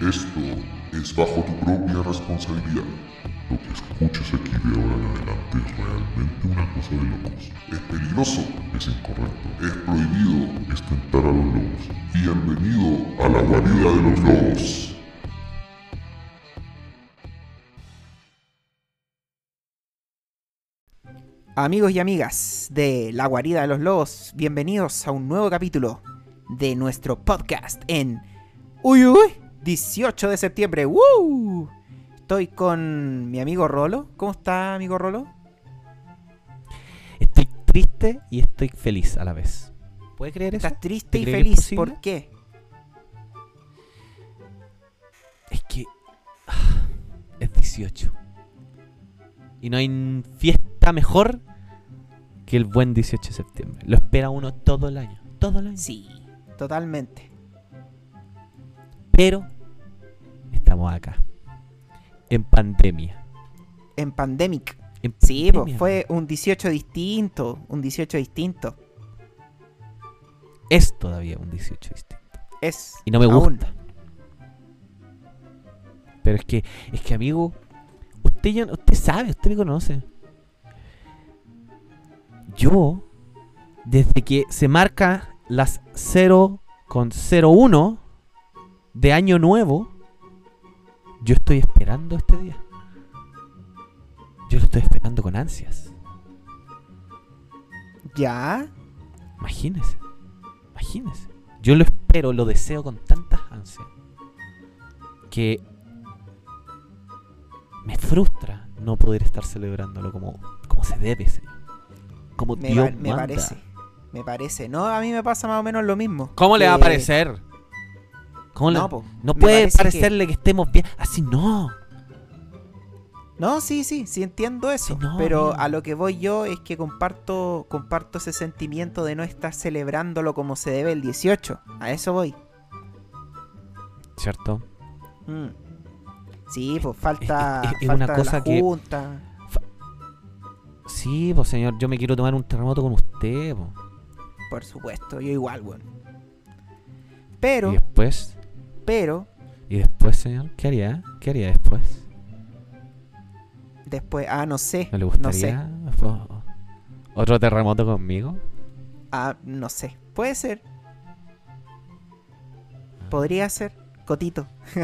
Esto es bajo tu propia responsabilidad. Lo que escuches aquí de ahora en adelante es realmente una cosa de locos. Es peligroso, es incorrecto, es prohibido, es tentar a los lobos. Bienvenido a la guarida de los lobos. Amigos y amigas de La Guarida de los Lobos, bienvenidos a un nuevo capítulo de nuestro podcast en Uy Uy 18 de septiembre. ¡Woo! Estoy con mi amigo Rolo. ¿Cómo está, amigo Rolo? Estoy triste y estoy feliz a la vez. ¿Puede creer eso? Estás triste y ¿Te cree que es feliz. posible? ¿Por qué? Es que ah, es 18. Y no hay fiesta mejor que el buen 18 de septiembre. Lo espera uno todo el año. Todo el año. Sí, totalmente. Pero estamos acá. En pandemia. En Pandemic. En Sí, pues fue un 18 distinto. Un 18 distinto. Es todavía un 18 distinto. Es. Y no me aún. gusta. Pero es que, es que amigo, usted ya, usted sabe, usted me conoce. Yo, desde que se marca las 0,01 de año nuevo, yo estoy esperando este día. Yo lo estoy esperando con ansias. Ya. Imagínese. Imagínese. Yo lo espero, lo deseo con tantas ansias. Que me frustra no poder estar celebrándolo como, como se debe, señor. Como Me, Dios pa- me manda. parece. Me parece. No, a mí me pasa más o menos lo mismo. ¿Cómo le va a Que- parecer? ¿Cómo No, no puede que- parecerle que... estemos bien. Así no. No, sí, sí, sí entiendo eso. Sí, no, pero a lo que voy yo es que comparto, comparto ese sentimiento de no estar celebrándolo como se debe el 18. A eso voy. ¿Cierto? Mm. Sí, pues falta, es- es falta una cosa la que- junta. Sí, pues señor, yo me quiero tomar un terremoto con usted. po. Por supuesto, yo igual, weón. Pero, Y después, pero, y después, señor, ¿qué haría? ¿Qué haría después? después, ah, no sé. ¿No le No gustaría otro terremoto conmigo? Ah, no sé. Puede ser. Podría ser. Cotito.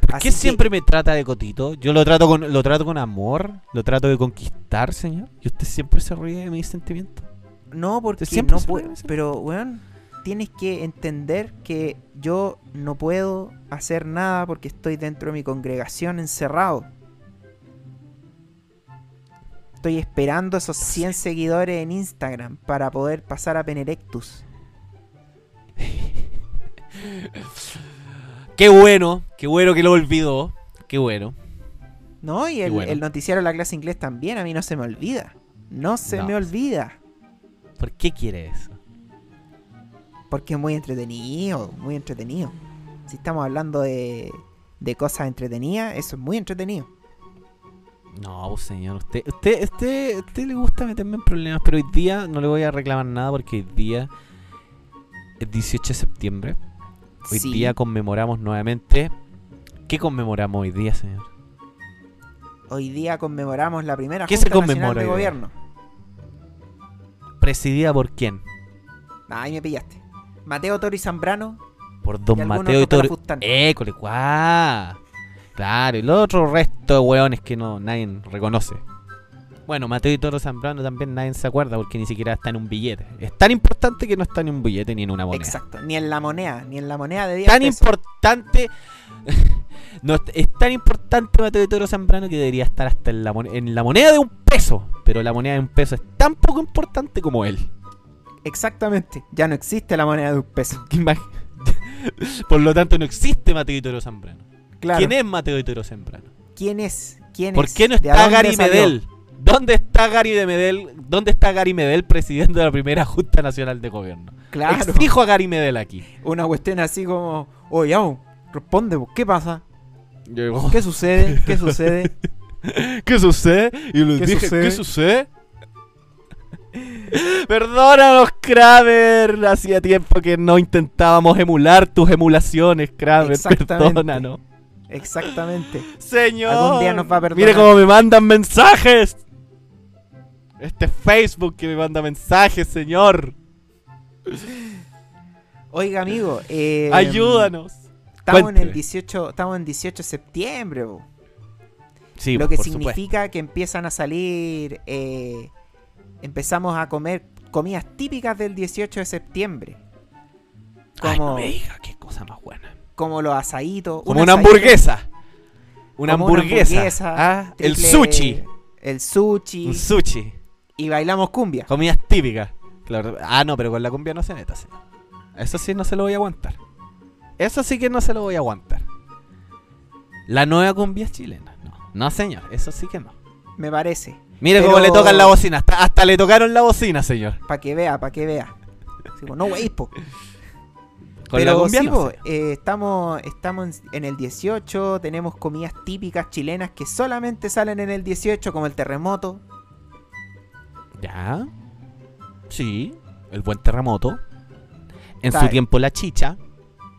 ¿Por Así qué que- siempre me trata de cotito? Yo lo trato con lo trato con amor, lo trato de conquistar, señor. Y usted siempre se ríe de mis sentimientos. No, porque siempre no sí. Pero, weón, tienes que entender que yo no puedo hacer nada porque estoy dentro de mi congregación encerrado. Estoy esperando esos 100 seguidores en Instagram para poder pasar a Penerectus. Qué bueno, qué bueno que lo olvidó. Qué bueno. ¿No? Y el, bueno. el noticiero de la clase inglés también, a mí no se me olvida. No se No. me olvida. ¿Por qué quiere eso? Porque es muy entretenido, muy entretenido. Si estamos hablando de, de cosas entretenidas, eso es muy entretenido. No, pues, señor, usted, usted, usted, usted le gusta meterme en problemas, pero hoy día no le voy a reclamar nada porque hoy día es 18 de septiembre. Hoy Sí. día conmemoramos nuevamente. ¿Qué conmemoramos hoy día, señor? Hoy día conmemoramos la primera ¿Qué Junta conmemora de? Gobierno. ¿Presidida por quién? Ahí me pillaste. Mateo Toro y Zambrano. Por Don Mateo y Toro. École, cuá. Claro, y el otro resto de hueones que no nadie reconoce. Bueno, Mateo y Toro Zambrano también nadie se acuerda porque ni siquiera está en un billete. Es tan importante que no está en un billete ni en una moneda. Exacto. Ni en la moneda, ni en la moneda de 10 Tan pesos. importante. no, es- tan importante Mateo y Toro Zambrano que debería estar hasta en la, en la moneda de un peso. Pero la moneda de un peso es tan poco importante como él. Exactamente. Ya no existe la moneda de un peso. Por lo tanto, no existe Mateo Toro Zambrano. Claro. ¿Quién es Mateo Toro Zambrano? ¿Quién es? ¿Quién ¿Por es? qué no ¿De a está Gary salió? Medel? ¿Dónde está Gary de Medel? ¿Dónde está Gary Medel, presidente de la primera Junta Nacional de Gobierno? Claro. Exijo a Gary Medel aquí. Una cuestión así como, oye, au, responde, po, ¿qué pasa? ¿Qué sucede? ¿Qué sucede? ¿Qué sucede? Y les ¿Qué dije, sucede? ¿qué sucede? Perdónanos, Kramer. Hacía tiempo que no intentábamos emular tus emulaciones, Kramer. Perdónanos. Exactamente. Señor. Algún día nos va a perdonar. Mire cómo me mandan mensajes. Este Facebook que me manda mensajes, señor. Oiga, amigo, eh, Ayúdanos. Estamos en el 18, estamos en 18 de septiembre, bo. Sí, lo que significa que empiezan a salir, eh, empezamos a comer comidas típicas del 18 de septiembre. supuesto. Ay, no Como, me diga, qué cosa más buena. como los asaditos. Como un una asadito, hamburguesa. Una como una hamburguesa. Ah, el sushi. El sushi. Un sushi. y bailamos cumbia. Comidas típicas. Claro. Ah, no, pero con la cumbia no se meta, señor. Eso sí no se lo voy a aguantar. Eso sí que no se lo voy a aguantar. La nueva cumbia chilena. No, no señor. Eso sí que no. Me parece. Mire Pero- cómo le tocan la bocina. Hasta, hasta le tocaron la bocina, señor. Para que vea, para que vea. No, wey, po. Con la Pero cumbia sí, no, po, eh, estamos, estamos en- el 18, tenemos comidas típicas chilenas que solamente salen en el 18, como el terremoto. Ya. Sí. El buen terremoto. En Está su tiempo la chicha.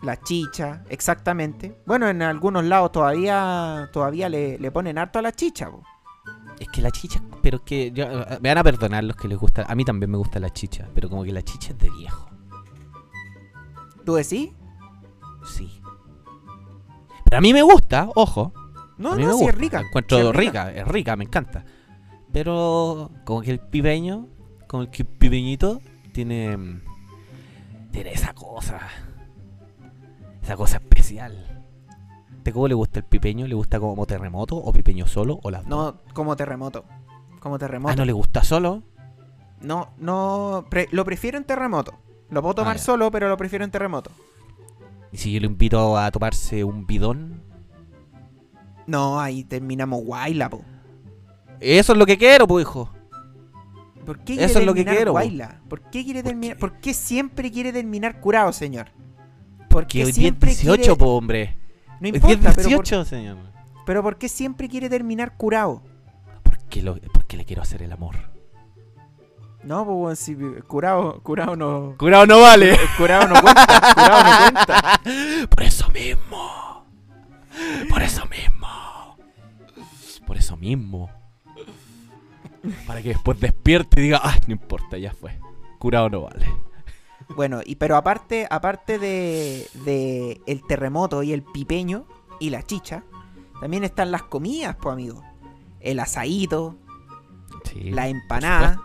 La chicha, exactamente. Bueno, en algunos lados todavía todavía le, le ponen harto a la chicha. po. Es que la chicha, pero es que yo- me van a perdonar los que les gusta. A mí también me gusta la chicha, pero como que la chicha es de viejo. ¿Tú decís? Sí. Pero a mí me gusta, ojo. No, a mí no, me sí gusta. es rica. La encuentro sí es rica. es rica, me encanta. Pero como que el pipeño, como el que pipeñito, tiene. mm, Tiene esa cosa. Esa cosa especial. ¿De cómo le gusta el pipeño? ¿Le gusta como terremoto o pipeño solo o las dos? No, como terremoto. Como terremoto. Ah, ¿no le gusta solo? No, no, pre- lo prefiero en terremoto. Lo puedo tomar Ah, solo, pero lo prefiero en terremoto. ¿Y si yo le invito a tomarse un bidón? No, ahí terminamos guayla, po. Eso es lo que quiero, pues, hijo. ¿Por qué Eso quiere es lo que quiero, po. guayla? ¿Por qué quiere ¿Por terminar? qué? ¿Por qué siempre quiere terminar curado, señor? ¿Por Que qué hoy día es siempre 18, quiere... po, hombre. No importa, es pero por, 18, señor. pero ¿por qué siempre quiere terminar curado? Porque, lo, porque le quiero hacer el amor. No, pues bueno, si curado, curado no... Curado no vale. Curado no cuenta, curado no cuenta. Por eso mismo. Por eso mismo. Por eso mismo. Para que después despierte y diga, ah, no importa, ya fue. Curado no vale. Bueno, y pero aparte, aparte de, de el terremoto y el pipeño y la chicha, también están las comidas, pues amigo. El asadito, Sí, la empanada.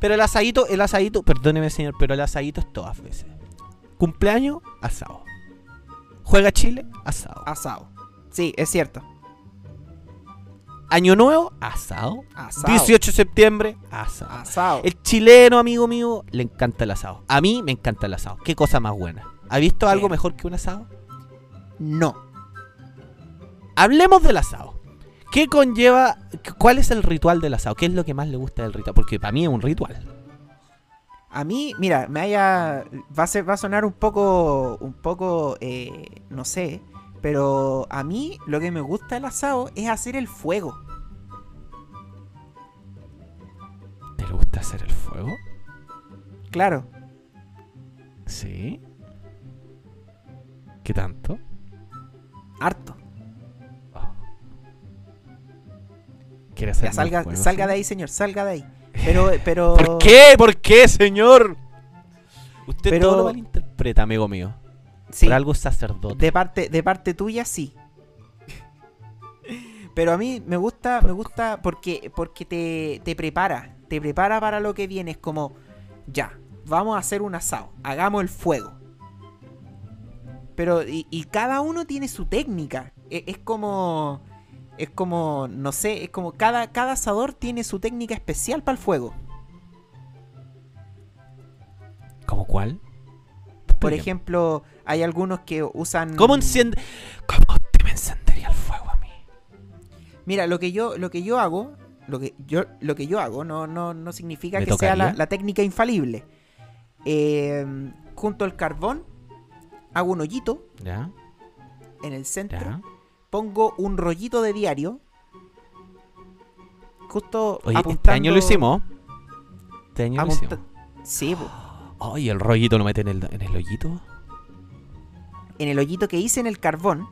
Pero el asadito, el asadito, perdóneme señor, pero el asadito es todas veces. Cumpleaños, asado. Juega Chile, asado. asado. Sí, es cierto. Año Nuevo, asado. Asado. 18 de septiembre, asado. Asado. El chileno, amigo mío, le encanta el asado. A mí me encanta el asado. Qué cosa más buena. ¿Ha visto algo Bien. mejor que un asado? No. Hablemos del asado. ¿Qué conlleva? ¿Cuál es el ritual del asado? ¿Qué es lo que más le gusta del ritual? Porque para mí es un ritual. A mí, mira, me haya. Va a, ser, va a sonar un poco. Un poco. eh, no sé. Pero a mí lo que me gusta del asado es hacer el fuego. ¿Te gusta hacer el fuego? Claro. Sí. ¿Qué tanto? Harto. ¿Quiere hacer Ya salga, fuego, salga sí? de ahí, señor. Salga de ahí. Pero. pero ¿Por qué? ¿Por qué, señor? Usted Pero- todo lo malinterpreta, amigo mío. Sí. Por algo es sacerdote. De parte, de parte tuya, sí. Pero a mí me gusta, me gusta porque, porque te, te prepara. Te prepara para lo que viene. Es como, ya, vamos a hacer un asado. Hagamos el fuego. Pero, y, y cada uno tiene su técnica. E- Es, como. Es como, no sé, es como cada, cada asador tiene su técnica especial para el fuego. ¿Cómo cuál? Por ejemplo, hay algunos que usan. ¿Cómo enciende? ¿Cómo usted me encendería el fuego a mí? Mira, lo que yo, lo que yo hago, lo que yo, lo que yo hago no, no, no significa ¿Me que sea la, técnica infalible. Eh, junto al carbón, hago un hoyito ¿Ya? en el centro, ¿Ya? pongo un rollito de diario. Justo Oye, apuntando. este año lo hicimos. este año lo hicimos. Sí, po. Ay, el rollito lo mete en el, en el hoyito. en el hoyito que hice en el carbón.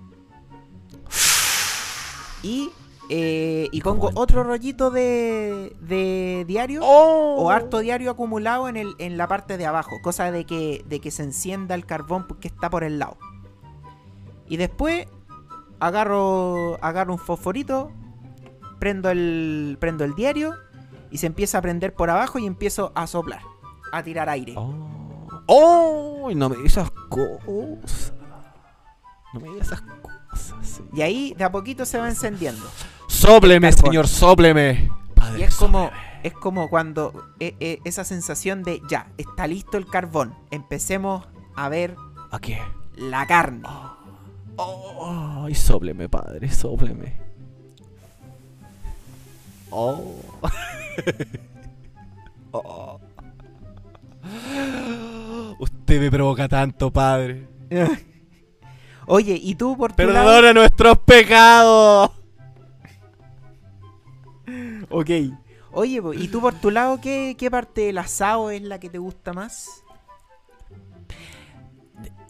Y, eh, y ¿Y cómo pongo entra? otro rollito de, de diario ¡Oh! o harto diario acumulado en, el, en la parte de abajo. Cosa de que, de que se encienda el carbón que está por el lado. Y después agarro, agarro un fosforito, prendo el, prendo el diario y se empieza a prender por abajo y empiezo a soplar, a tirar aire. Oh, oh, no me digas esas cosas. No me digas esas cosas. Y ahí de a poquito se va encendiendo. Carbón. señor, sópleme. Padre, Y es como, es como cuando eh, eh, esa sensación de ya, está listo el carbón. Empecemos a ver ¿A qué? la carne. Oh, ay, sópleme, padre, sópleme. Oh. Oh. Usted me provoca tanto, padre. Oye, y tú por tu lado. Perdona nuestros pecados. Ok. Oye, y tú por tu lado, ¿qué, qué parte del asado es la que te gusta más?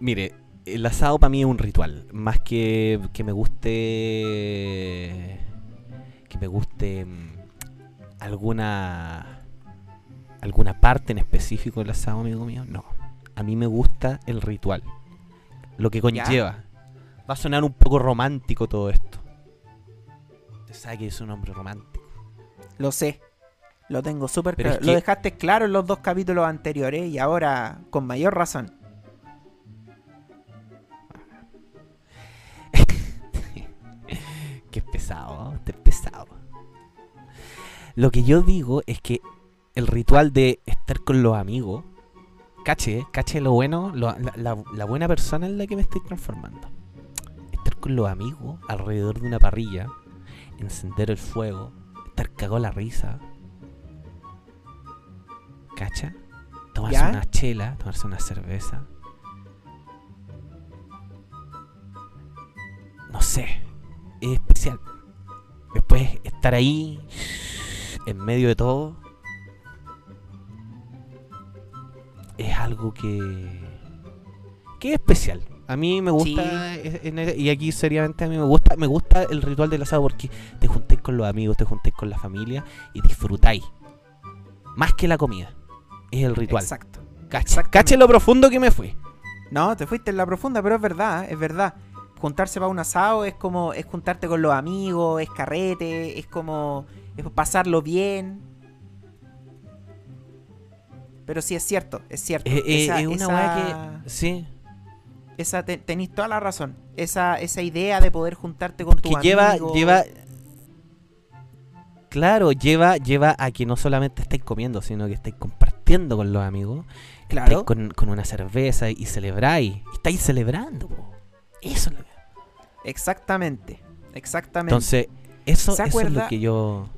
Mire, el asado para mí es un ritual. Más que que me guste. Que me guste. mm, Alguna. Alguna parte en específico del asado, amigo mío. No. A mí me gusta el ritual. Lo que conlleva. Va a sonar un poco romántico todo esto. Usted sabe que es un hombre romántico. Lo sé. Lo tengo súper claro. es Lo dejaste claro en los dos capítulos anteriores y ahora con mayor razón. Es pesado, ¿eh? Usted es pesado. Lo que yo digo es que el ritual de estar con los amigos, cache, cache lo bueno, lo- la, la- la buena persona en la que me estoy transformando. Estar con los amigos alrededor de una parrilla, encender el fuego, estar cagado la risa. ¿Cacha? Tomarse ¿Ya? una chela, tomarse una cerveza. No sé, es especial. Después estar ahí, en medio de todo, es algo que, que es especial. A mí me gusta, en el- y aquí seriamente a mí me gusta, me gusta el ritual del asado porque te juntéis con los amigos, te juntéis con la familia y disfrutáis. Más que la comida. Es el ritual. Exacto. Cache, exactamente. cache lo profundo que me fue. No, te fuiste en la profunda, pero es verdad, es verdad. Juntarse para un asado es como, es juntarte con los amigos, es carrete, es como, es pasarlo bien. Pero sí es cierto, es cierto. Eh, eh, Esa- es una esa- que. Sí. Esa, te- tenéis toda la razón. Esa, esa idea de poder juntarte con tu lleva, amigo. lleva. Claro, lleva, lleva a que no solamente estáis comiendo, sino que estáis compartiendo con los amigos. Claro. Estáis con, con una cerveza y celebráis. Estáis celebrando, po. Eso es lo que- Exactamente. Exactamente. Entonces, eso, ¿Se eso es lo que yo.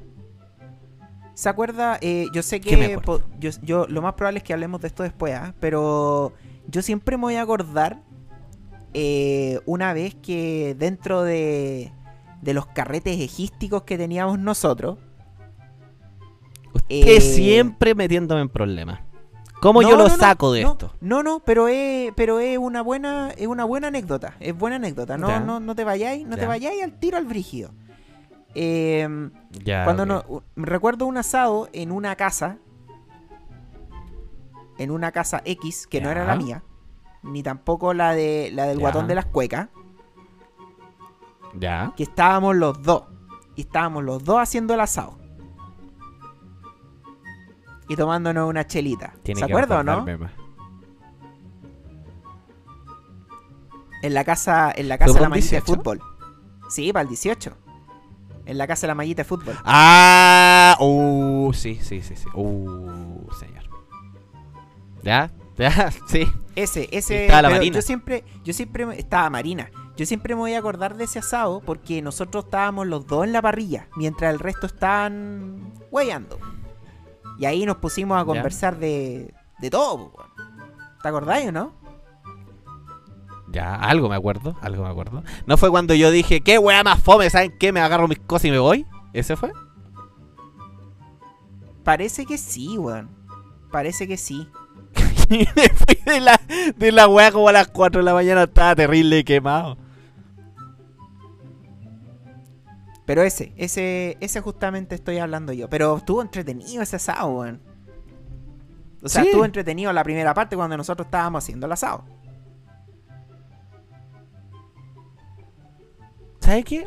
¿Se acuerda? Eh, yo sé ¿Qué me que po- yo, yo- lo más probable es que hablemos de esto después, ¿ah? pero yo siempre me voy a acordar eh, una vez que dentro de, de los carretes egísticos que teníamos nosotros, Usted Eh, siempre metiéndome en problemas. ¿Cómo No, yo lo no, no, saco de esto? No, no, pero es, pero es una buena, es una buena anécdota. Es buena anécdota. No, Ya. no, no te vayáis, no te vayáis al tiro al brígido. Eh, Ya, Cuando ok. no, recuerdo un asado en una casa, en una casa X, que no era la mía, ni tampoco la de la del Ya. guatón de las cuecas, Ya. que estábamos los dos. Y estábamos los dos haciendo el asado. Y tomándonos una chelita. Tiene ¿Se acuerda o no? En la casa, en la ¿Fue casa de la mallita de 18? fútbol. Sí, para el 18. En la casa de la mallita de fútbol. Ah, uh, sí, sí, sí, sí. Uh, señor. ¿Ya? ¿Ya? Sí. Ese, ese. Estaba la Marina. Yo siempre, yo siempre estaba Marina. Yo siempre me voy a acordar de ese asado porque nosotros estábamos los dos en la parrilla, mientras el resto estaban hueando. Y ahí nos pusimos a Ya. conversar de, de todo. ¿Te acordáis o no? Ya, algo me acuerdo, algo me acuerdo. ¿No fue cuando yo dije, qué weá más fome, ¿saben qué? Me agarro mis cosas y me voy. ¿Ese fue? Parece que sí, weón. Parece que sí. Y me fui de la, de la weá como a las 4 de la mañana, estaba terrible quemado. Pero ese, ese, ese justamente estoy hablando yo. Pero estuvo entretenido ese asado, weón. O sea, Sí. estuvo entretenido la primera parte cuando nosotros estábamos haciendo el asado. ¿Sabes qué?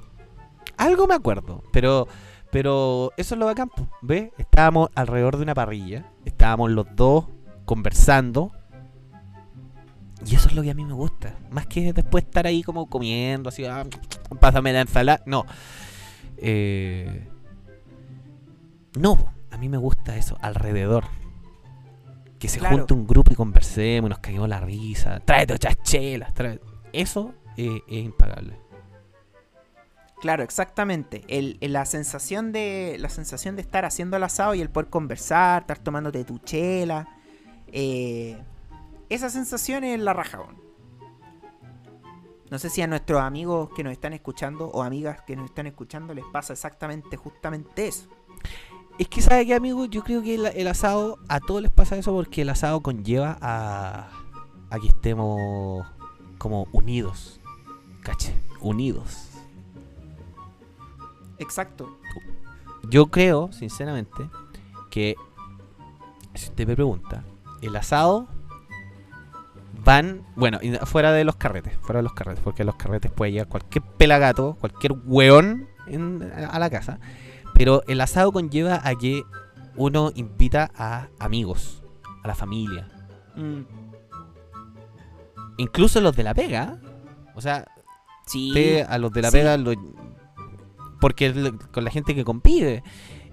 Algo me acuerdo, pero pero eso es lo bacán, ¿ves? Estábamos alrededor de una parrilla, estábamos los dos conversando. Y eso es lo que a mí me gusta. Más que después estar ahí como comiendo, así, ah, pásame la ensalada. No. Eh, no, a mí me gusta eso, alrededor. Que se Claro. junte un grupo y conversemos, y nos caigamos la risa. Tráete otras chelas. trae- Eso eh, es impagable. Claro, exactamente. La sensación de. Estar haciendo el asado y el poder conversar, estar tomándote tu chela. eh, esa sensación es la raja, weón. No sé si a nuestros amigos que nos están escuchando o amigas que nos están escuchando les pasa exactamente justamente eso. Es que, ¿sabe qué, amigo? Yo creo que el, asado, a todos les pasa eso porque el asado conlleva a, a que estemos como unidos. ¿Caché? Unidos. Exacto. Yo creo, sinceramente, que si usted me pregunta, el asado van, bueno, fuera de los carretes, fuera de los carretes, porque los carretes puede llegar cualquier pelagato, cualquier hueón en- a la casa, pero el asado conlleva a que uno invita a amigos, a la familia, Mm, incluso los de la pega, o sea, sí. a los de la sí. pega lo- porque es lo- con la gente que convive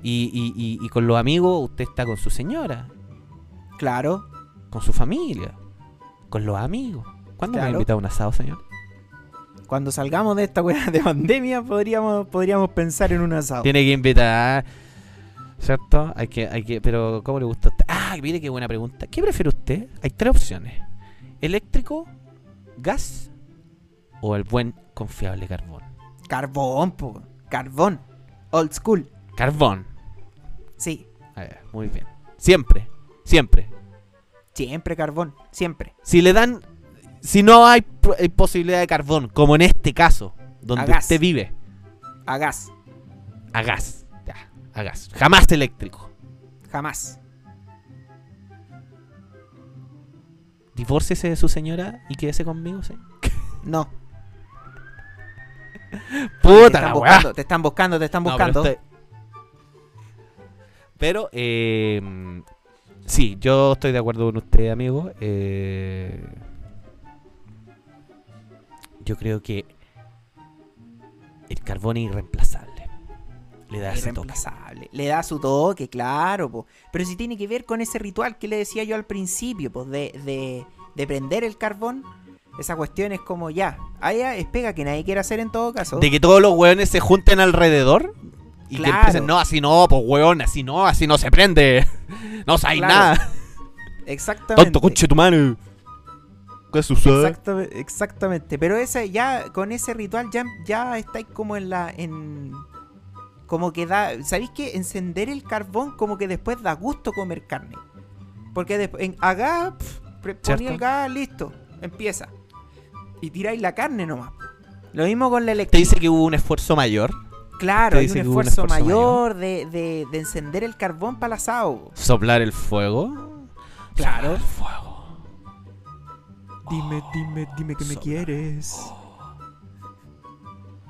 y, y- y- y con los amigos usted está con su señora Claro. con su familia con los amigos ¿cuándo me ha Claro. invitado a un asado señor? Cuando salgamos de esta weá de pandemia, podríamos, podríamos pensar en un asado. tiene que invitar ¿cierto? hay que, hay que pero ¿cómo le gusta a usted? ah mire qué buena pregunta ¿qué prefiere usted? hay tres opciones eléctrico gas o el buen confiable carbón Carbón, po. Carbón. Old school. carbón Sí. A ver, muy bien siempre siempre Siempre carbón. Siempre. si le dan si no hay posibilidad de carbón como en este caso donde A gas. usted vive A gas. a gas ya a gas jamás eléctrico Jamás. divórciese de su señora y quédese conmigo ¿sí? No. Te, puta están la weá. buscando, te están buscando, te están No, buscando. pero, estoy- pero, eh, sí, yo estoy de acuerdo con usted, amigo. eh, yo creo que el carbón es irreemplazable. Le da ese toque. Le da su toque, claro, po. Pero si tiene que ver con ese ritual que le decía yo al principio, pues de, de, de prender el carbón. Esa cuestión es como ya. Allá es pega que nadie quiere hacer en todo caso. De que todos los hueones se junten alrededor y que Claro. empiecen, no, así no, pues hueón, así no, así no se prende. No sabéis Claro. nada. Exactamente. Tonto conche tu mano. ¿Qué sucede? Exactamente, exactamente. Pero ese ya, con ese ritual ya, ya estáis como en la. en Como que da. ¿Sabéis que encender el carbón como que después da gusto comer carne? Porque después, en acá, pf, pre- poní ¿Cierto? el gas, listo, empieza. Y tiráis la carne nomás. Lo mismo con la Te electricidad. dice que hubo un esfuerzo mayor. Claro, te hay un esfuerzo, mayor, De, de, de encender el carbón para el asado. Soplar el fuego. Claro. Soplar el fuego. Dime, dime, dime que me quieres.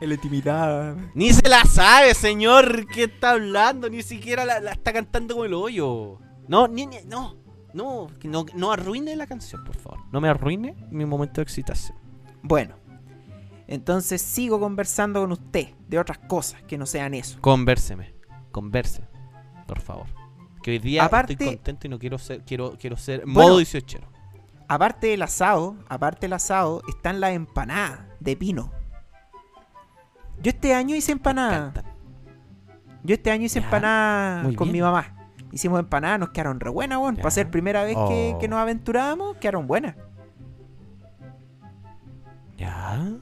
En la intimidad. Ni se la sabe, señor. ¿Qué está hablando? Ni siquiera la, la está cantando como el hoyo. No, ni, ni- no. No, no, no arruine la canción, por favor. No me arruine mi momento de excitación. Bueno, entonces sigo conversando con usted de otras cosas que no sean eso. Convérseme. Converse. Por favor. Que hoy día Aparte- estoy contento y no quiero ser, quiero, quiero ser Bueno. modo 18. Aparte del asado, aparte del asado, están las empanadas de pino. Yo este año hice empanadas. Yo este año hice Ya, muy con bien. mi mamá. Hicimos empanadas, nos quedaron re buenas, weón. Para ser primera vez que, Oh. que nos aventurábamos, quedaron buenas. Ya.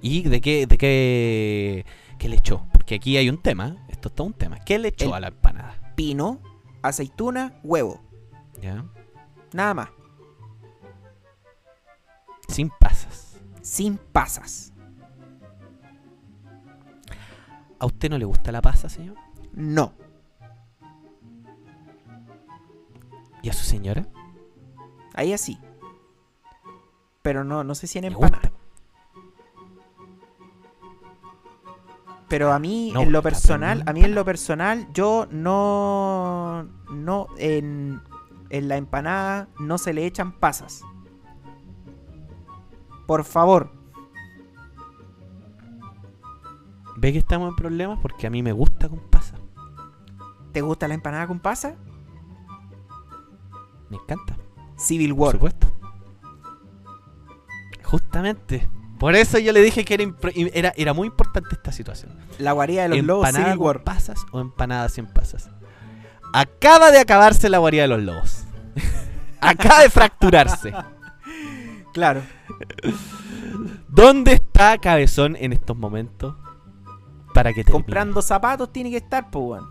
¿Y de qué, de qué, qué le echó? Porque aquí hay un tema. Esto es todo un tema. ¿Qué le echó El- a la empanada? Pino, aceituna, huevo. Ya. Nada más. Sin pasas. Sin pasas. ¿A usted no le gusta la pasa, señor? No. ¿Y a su señora? Ahí así. Pero no, no sé si en empanada. Pero a mí, No en lo personal, a mí en lo personal, yo no. No. En, en la empanada no se le echan pasas. Por favor. ¿Ve que estamos en problemas? Porque a mí me gusta con pasas. ¿Te gusta la empanada con pasas? Me encanta. Civil Por War. supuesto. Justamente. Por eso yo le dije que era, era, era muy importante esta situación. La guarida de los lobos ¿Empanada Civil con War. pasas o empanada sin pasas? Acaba de acabarse la guarida de los lobos. Acaba de fracturarse. Claro. ¿Dónde está Cabezón en estos momentos? Para que termine? Comprando zapatos tiene que estar, pues.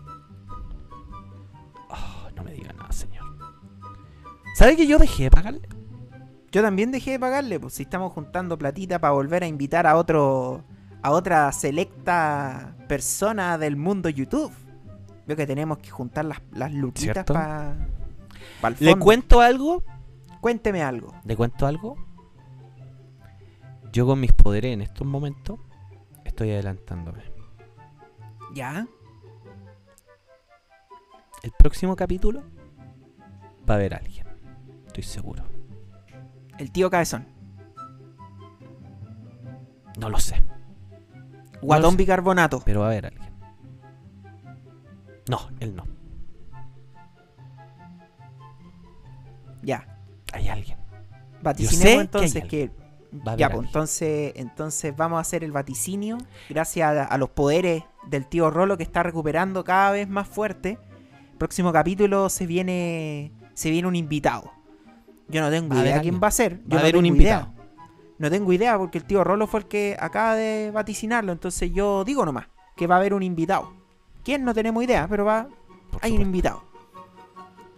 Oh, no me diga nada, señor. ¿Sabe que yo dejé de pagarle? Yo también dejé de pagarle, pues si estamos juntando platita para volver a invitar a otro. a otra selecta persona del mundo YouTube. Veo que tenemos que juntar las, las para. el ¿Le cuento algo? Cuénteme algo. ¿Le cuento algo? Yo con mis poderes en estos momentos estoy adelantándome. ¿Ya? El próximo capítulo va a haber alguien. Estoy seguro. El tío Cabezón. No lo sé, Guatón sé. bicarbonato. pero va a haber alguien. No, él no. Ya. Hay alguien. Vaticinemos que entonces que. Ya, pues entonces, entonces vamos a hacer el vaticinio. Gracias a, a los poderes del tío Rolo que está recuperando cada vez más fuerte. Próximo capítulo se viene. Se viene un invitado. Yo no tengo Va idea quién va a ser. Yo Va a no haber un invitado. idea. No tengo idea porque el tío Rolo fue el que acaba de vaticinarlo. Entonces yo digo nomás que va a haber un invitado. ¿Quién? No tenemos idea, pero va. Por Hay un invitado.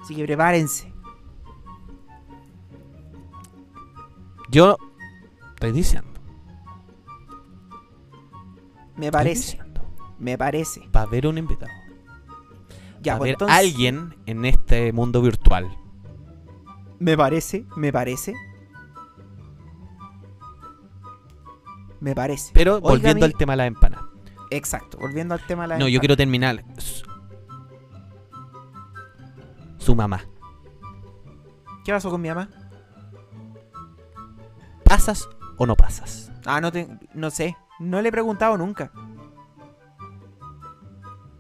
Así que prepárense. Yo estoy diciendo. Me parece. diciendo, Me parece. Va a haber un invitado. Ya, va a pues haber entonces- alguien en este mundo virtual. Me parece, me parece. Me parece. Pero Oiga, volviendo mi- al tema de la empanadas. Exacto, volviendo al tema de la No, yo empanada. quiero terminar. Su, su mamá. ¿Qué pasó con mi mamá? ¿Pasas o no pasas? Ah, no, te, no sé. No le he preguntado nunca.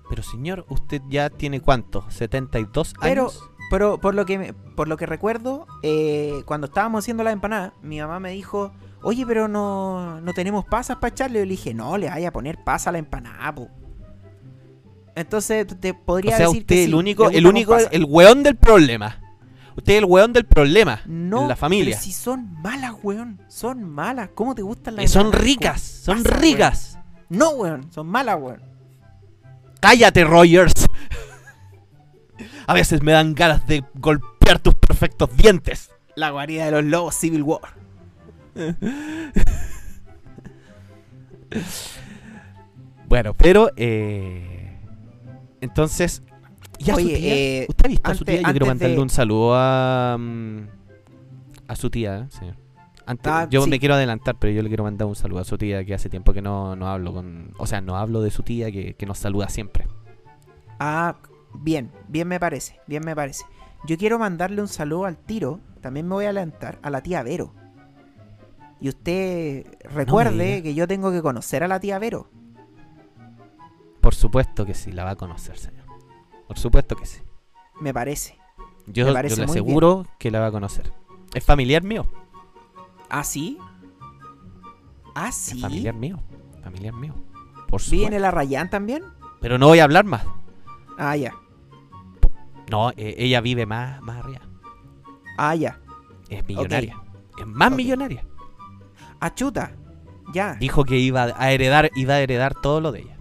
Pero señor, usted ya tiene cuánto? ¿72 Pero, años? Pero por lo que me- por lo que recuerdo, eh, cuando estábamos haciendo la empanada, mi mamá me dijo, oye, pero no, no tenemos pasas para echarle. Yo le dije, no, le vaya a poner pasa a la empanada, po". Entonces te O podría sea, decir usted que el sí, único, el único, pasas. el weón del problema. Usted es el weón del problema No, en la familia. pero si son malas, weón. Son malas. ¿Cómo te gustan las Eh, son empanadas ricas, son ricas. weón? No, weón. Son malas, weón. Cállate, Rogers. A veces me dan ganas de golpear tus perfectos dientes. La guarida de los lobos Civil War. Bueno, pero eh, entonces ya su Oye, tía, eh, ¿usted ha visto a su tía? Yo quiero mandarle de- un saludo a mm, a su tía, ¿eh? Sí. Antes, Ah, yo sí. me quiero adelantar, pero yo le quiero mandar un saludo a su tía que hace tiempo que no, no hablo con, o sea, no hablo de su tía que, que nos saluda siempre. Ah, bien. Bien me parece. Bien me parece. Yo quiero mandarle un saludo al tiro. También me voy a adelantar a la tía Vero. Y usted recuerde que yo tengo que conocer a la tía Vero. Por supuesto que sí, la va a conocer, señor. Por supuesto que sí. Me parece. Yo, Me yo parece le aseguro que la va a conocer. Es familiar mío. ¿Ah, sí? ¿Ah, sí? Es familiar mío. Familiar mío. Por ¿Viene la Rayán también? Pero no voy a hablar más. Ah, ya. No, eh, ella vive más, más arriba. Ah, ya. Es millonaria. Es más millonaria. Ah, chuta. Ya. Dijo que iba a heredar, iba a heredar todo lo de ella.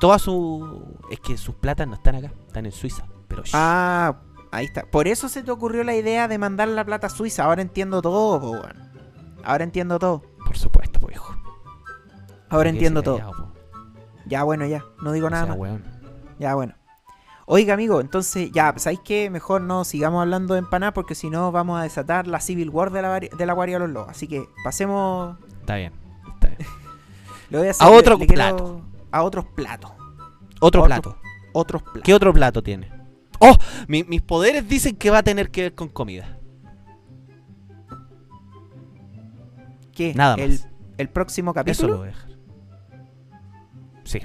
Toda su. Es que sus platas no están acá, están en Suiza. Pero Ah, Ahí está. Por eso se te ocurrió la idea de mandar la plata a Suiza. Ahora entiendo todo, po. Ahora entiendo todo. Por supuesto, pues, hijo. Ahora entiendo todo. callado, po. Ya, bueno, ya. No digo O nada sea, más. weón. Ya, bueno. Oiga, amigo, entonces, ya, ¿sabéis qué? Mejor no sigamos hablando de empanar porque si no vamos a desatar la Civil War de la, de la Guardia de los Lobos. Así que pasemos. Está bien. Está bien. Le voy a hacer, A otro le quiero- plato. A otros platos. Otro, Otro- plato. Otros platos. ¿Qué otro plato tiene? ¡Oh! Mi- mis poderes dicen que va a tener que ver con comida. ¿Qué? Nada el, más. el próximo Eso capítulo. lo voy a dejar. Sí,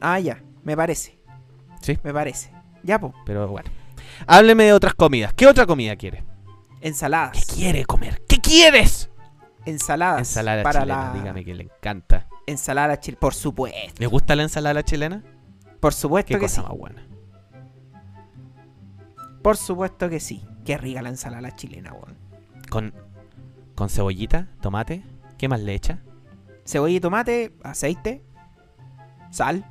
Ah, ya. Me parece. Sí. Me parece. Ya, po. pero bueno. Hábleme de otras comidas. ¿Qué otra comida quiere? ¿Qué Ensaladas. quiere comer? ¿Qué quieres? Ensaladas. Ensalada para chilena, la dígame que le encanta. ensalada chilena. Por supuesto. ¿Le gusta la ensalada chilena? Por supuesto Qué que cosa sí. más buena. Por supuesto que sí. Qué rica la ensalada chilena, weón. Con, con cebollita, tomate. ¿Qué más le echa? Cebolla y tomate, aceite, sal.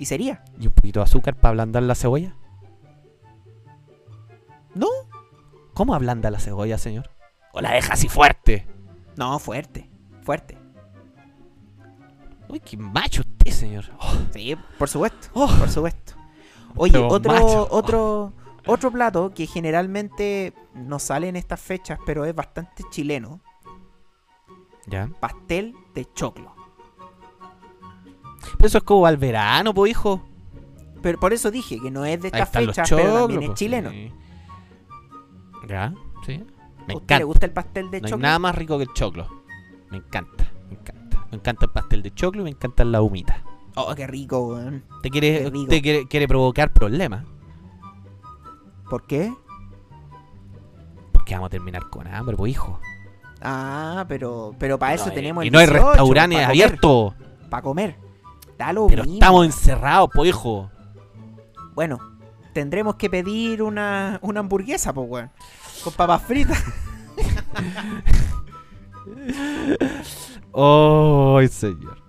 Y sería. ¿Y un poquito de azúcar para ablandar la cebolla? ¿No? ¿Cómo ablanda la cebolla, señor? ¿O la deja así fuerte? No, fuerte. Fuerte. Uy, qué macho usted, señor. Oh, Sí, por supuesto. oh. Por supuesto. Oye, Pero otro, macho. otro, otro plato que generalmente no sale en estas fechas, pero es bastante chileno. ¿Ya? Pastel de choclo. Eso es como al verano, pues, hijo. Pero por eso dije que no es de los fechas, pero también es chileno. sí. ¿Ya? Sí. Me ¿A usted encanta. le gusta el pastel de No hay choclo? nada más rico que el choclo. Me encanta, me encanta. Me encanta el pastel de choclo y me encanta la humita. Oh, qué rico, weón. ¿Usted quiere, Qué rico. usted quiere, quiere provocar problemas? ¿Por qué? Porque vamos a terminar con hambre, pues, hijo. Ah, pero, pero para eso No, y- tenemos y, el no hay 18, restaurantes para abiertos. Para comer. Da lo Pero mismo. estamos encerrados, pues, hijo. Bueno, tendremos que pedir una, una hamburguesa, pues, weón. Con papas fritas. ¡Ay, señor!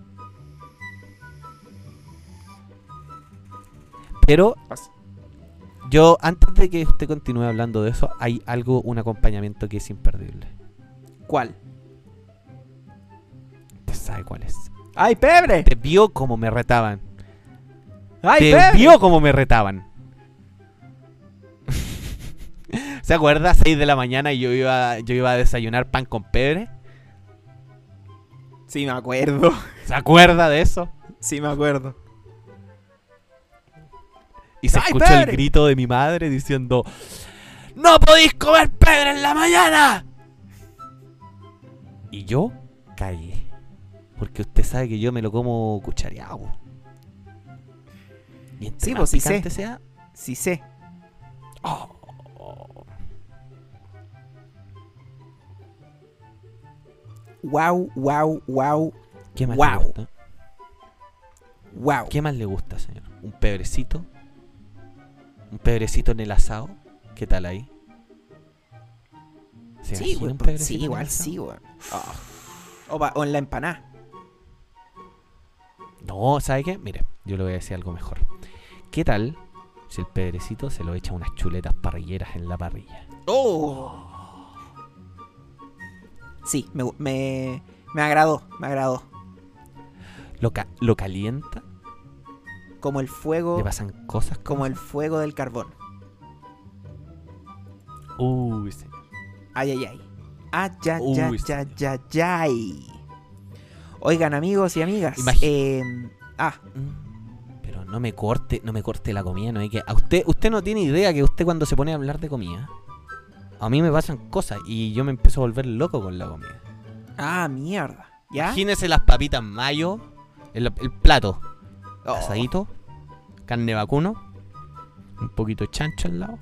Pero yo, antes de que usted continúe hablando de eso, hay algo, un acompañamiento que es imperdible. ¿Cuál? Usted sabe cuál es. ¡Ay, pebre! Te vio como me retaban. ¡Ay, Te pebre! vio como me retaban. ¿Se acuerda? 6 de la mañana y yo iba, yo iba a desayunar pan con pebre. Sí, me acuerdo. ¿Se acuerda de eso? Sí, me acuerdo. Y se ¡Ay, escuchó pebre! el grito de mi madre diciendo: ¡No podéis comer pebre en la mañana! Y yo caí. Porque usted sabe que yo me lo como cuchareado. Y entre Sí, más pues, sí sé. picante sea. Sí sé. oh, Wow, wow, wow, ¿Qué más le gusta? wow. ¿Qué más le gusta, señor? ¿Un pebrecito? ¿Un pebrecito en el asado? ¿Qué tal ahí? ¿Se Sí, güey, un pues, pebrecito sí, igual sí, weón. Ah. O, o en la empanada. No, ¿sabe qué? Mire, yo le voy a decir algo mejor. ¿Qué tal si el pedrecito se lo echa unas chuletas parrilleras en la parrilla? ¡Oh! Sí, me, me, me agradó, me agradó. Lo, ca- lo calienta, Como el fuego, le pasan cosas como el fuego del carbón. Uy, señor. Ay, ay, ay. Ay, ay, Uy, ay, ay, ay, ay. Oigan, amigos y amigas. Eh, ah, Pero no me corte, no me corte la comida, no hay que. A usted, usted no tiene idea que usted cuando se pone a hablar de comida, a mí me pasan cosas y yo me empiezo a volver loco con la comida. ah, mierda. ¿Ya? Imagínese las papitas mayo, el, el plato, Oh, asadito, carne vacuno, un poquito de chancho al lado,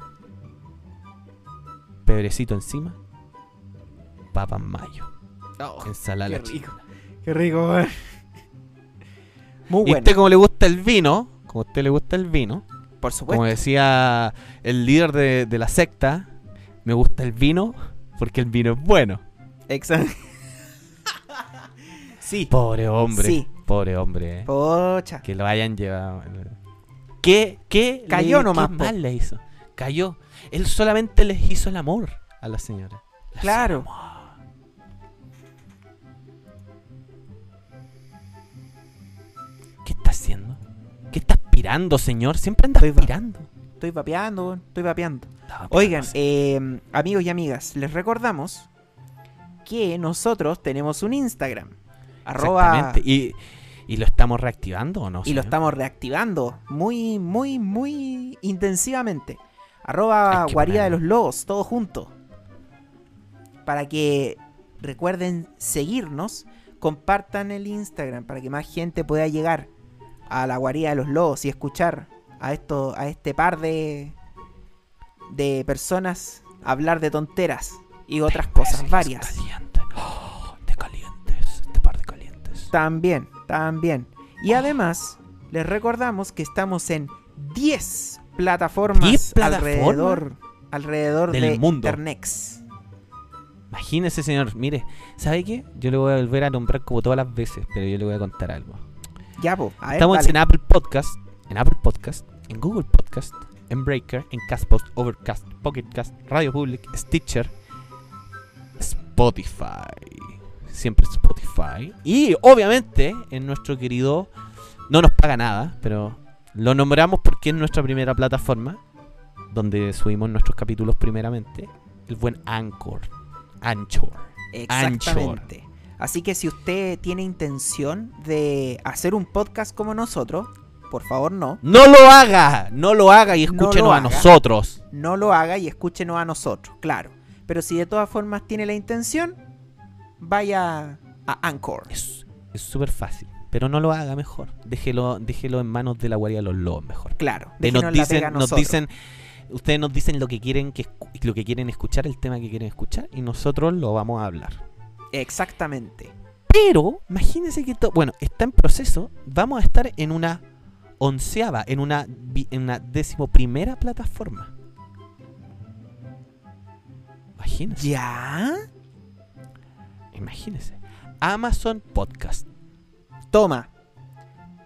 pebrecito encima, papas mayo, oh, ensalada. qué china. Qué rico. Muy Y bueno, usted como le gusta el vino, como a usted le gusta el vino, por supuesto. como decía el líder de, de la secta, me gusta el vino porque el vino es bueno. Exacto. sí. Pobre hombre, Sí. pobre hombre, eh. Pocha. que lo hayan llevado. ¿Qué ¿Qué, Cayó le, nomás, qué mal le hizo? Cayó. Él solamente les hizo el amor a la señora. Claro. ¿Qué está aspirando, señor? Siempre anda Estoy aspirando. Estoy vapeando, estoy vapeando. Oigan, eh, amigos y amigas, les recordamos que nosotros tenemos un Instagram. Arroba, Exactamente. ¿Y, ¿Y lo estamos reactivando o no? y lo estamos reactivando muy, muy, muy intensivamente. Arroba Guarida de los Lobos, todo junto. Para que recuerden seguirnos, compartan el Instagram para que más gente pueda llegar a la Guarida de los Lobos y escuchar a esto, a este par de, de personas hablar de tonteras y otras cosas varias. calientes. Oh, de calientes. Este par de calientes. También, también. Y además, les recordamos que estamos en 10 plataformas, 10 plataformas alrededor, alrededor del de mundo. Internex. Imagínese, señor. Mire, ¿sabe qué? Yo le voy a volver a nombrar como todas las veces, pero yo le voy a contar algo. Ya, po, a ver, Estamos dale. en Apple Podcast, en Apple Podcast, en Google Podcast, en Breaker, en Castbox, Overcast, Pocketcast, Radio Public, Stitcher, Spotify. Siempre Spotify. Y obviamente en nuestro querido. No nos paga nada, pero lo nombramos porque es nuestra primera plataforma. Donde subimos nuestros capítulos primeramente. El buen Anchor. Anchor. Exactamente. Así que si usted tiene intención de hacer un podcast como nosotros, por favor no, ¡No lo haga! No lo haga y No escúchenos a nosotros. no lo haga y escúchenos a nosotros, claro. Pero si de todas formas tiene la intención, vaya a Anchor. Es súper fácil. Pero no lo haga mejor. Déjelo, déjelo en manos de la guardia de los lobos mejor. Claro, De nos dicen, a nos dicen, ustedes nos dicen lo que quieren que lo que quieren escuchar, el tema que quieren escuchar, y nosotros lo vamos a hablar. Exactamente. Pero, imagínense que to- bueno, está en proceso. Vamos a estar en una onceava, en una, en una decimoprimera plataforma. Imagínense. ¿Ya? Imagínense. Amazon Podcast. Toma.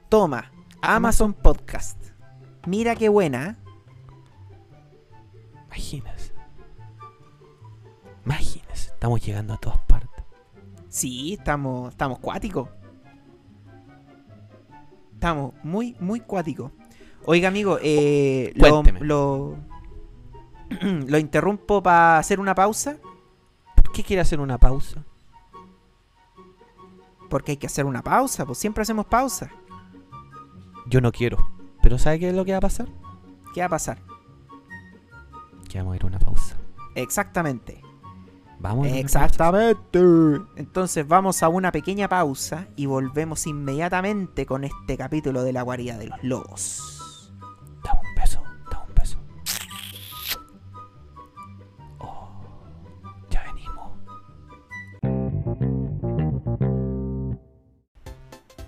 Toma. Amazon Podcast. Mira qué buena. Imagínense. Imagínense. Estamos llegando a todas partes. Sí, estamos, estamos cuáticos. Estamos muy, muy cuáticos. Oiga, amigo, eh, lo, lo, lo interrumpo para hacer una pausa. ¿Por qué quiere hacer una pausa? Porque hay que hacer una pausa, pues siempre hacemos pausa. Yo no quiero. Pero ¿sabe qué es lo que va a pasar? ¿Qué va a pasar? Que vamos a ir a una pausa. Exactamente. Vamos Exactamente. Entonces vamos a una pequeña pausa y volvemos inmediatamente con este capítulo de la guarida de los lobos. pausa. Da un beso. Da un beso. Oh, ya venimos.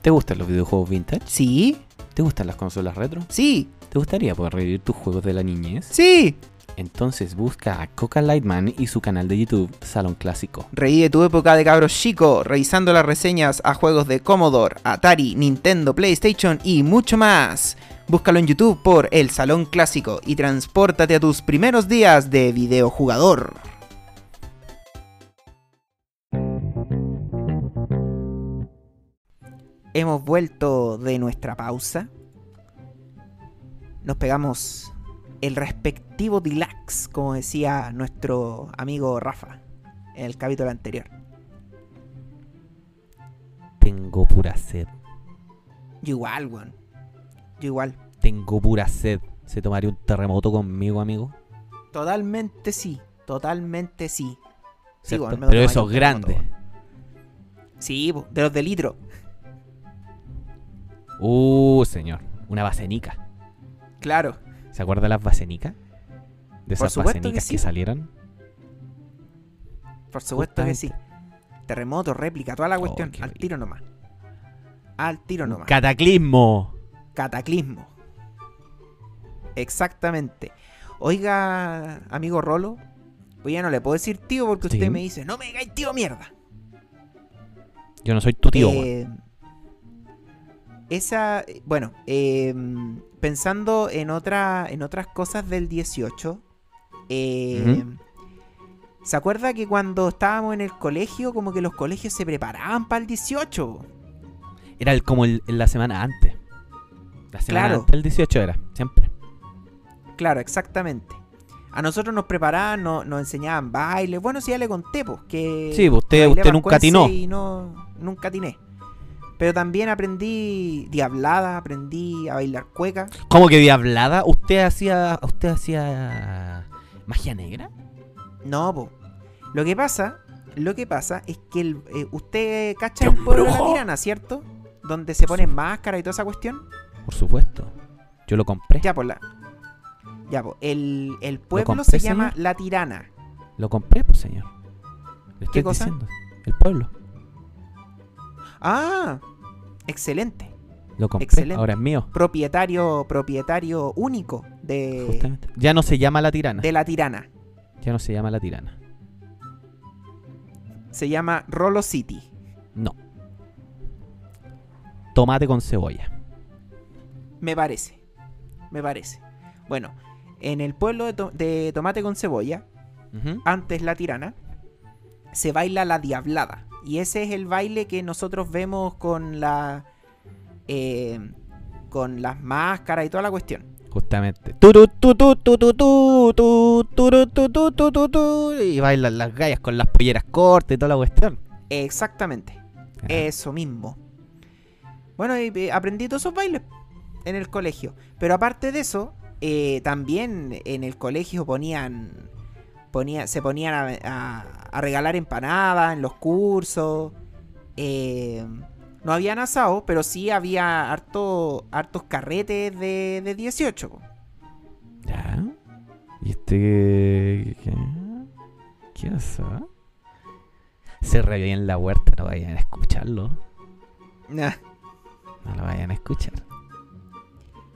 ¿Te gustan los videojuegos vintage? ¿Sí? ¿Te gustan las consolas retro? Sí, ¿Te gustaría poder revivir tus juegos de la niñez? sí. Entonces busca a Coca Lightman y su canal de YouTube Salón Clásico. Revive tu época de cabros chico, revisando las reseñas a juegos de Commodore, Atari, Nintendo, PlayStation y mucho más. Búscalo en YouTube por El Salón Clásico y transpórtate a tus primeros días de videojugador. Hemos vuelto de nuestra pausa. Nos pegamos el respectivo deluxe, como decía nuestro amigo Rafa en el capítulo anterior. Tengo pura sed. Yo igual, weón. Yo igual. Tengo pura sed. ¿Se tomaría un terremoto conmigo, amigo? Totalmente sí. Totalmente sí. Sí, me Pero esos grandes. Sí, de los de litro. Uh, señor. Una basenica. Claro. ¿Se acuerda de las basenicas? De esas que basenicas sí, que po. salieron. Por supuesto que sí. Terremoto, réplica, toda la Oh, cuestión. al tiro nomás. Al tiro nomás. Cataclismo. Cataclismo. Exactamente. Oiga, amigo Rolo. Pues ya no le puedo decir tío porque Sí. usted me dice, no me digáis tío mierda. Yo no soy tu tío. Eh, esa, bueno, eh, pensando en, otra, en otras cosas del 18, eh, ¿se acuerda que cuando estábamos en el colegio, como que los colegios se preparaban para el 18? Era el- como el- la semana antes. La semana Claro. antes del 18 era, siempre. Claro, exactamente. A nosotros nos preparaban, no- nos enseñaban bailes. Bueno, sí, ya le conté, pues, que... Sí, pues, usted- usted nunca atinó. Y no, nunca atiné. Pero también aprendí diablada, aprendí a bailar cueca. ¿Cómo que diablada? ¿Usted hacía. ¿Usted hacía. magia negra? No, po. Lo que pasa, lo que pasa es que el, eh, usted cacha ¡Qué el pueblo de la tirana, ¿cierto? Donde se ponen máscara y toda esa cuestión. Por supuesto. Yo lo compré. Ya, pues la. Ya, pues. El, el pueblo compré, se llama? La Tirana. Lo compré, pues, señor. Le estoy ¿Qué cosa? diciendo. El pueblo. Ah, excelente. Lo compré. Excelente. Ahora es mío. Propietario, propietario único de, Justamente. Ya no se llama la tirana. de La Tirana. Ya no se llama la tirana. Se llama Rolo City. No. Tomate con cebolla. Me parece. Me parece. Bueno, en el pueblo de, To- de Tomate con Cebolla, antes La Tirana, se baila la Diablada. Y ese es el baile que nosotros vemos con la. eh, con las máscaras y toda la cuestión. Justamente. Y bailan las gallas con las polleras cortas y toda la cuestión. Exactamente. Ajá. Eso mismo. Bueno, y, eh, aprendí todos esos bailes en el colegio. Pero aparte de eso, eh, también en el colegio ponían. Ponía- se ponían a, a- a regalar empanadas en los cursos. eh, no habían asado, pero sí había harto, hartos carretes de, de 18. po. Ya. ¿Y este qué? ¿Qué pasó? Se reía en la huerta, no vayan a escucharlo. Nah. No lo vayan a escuchar.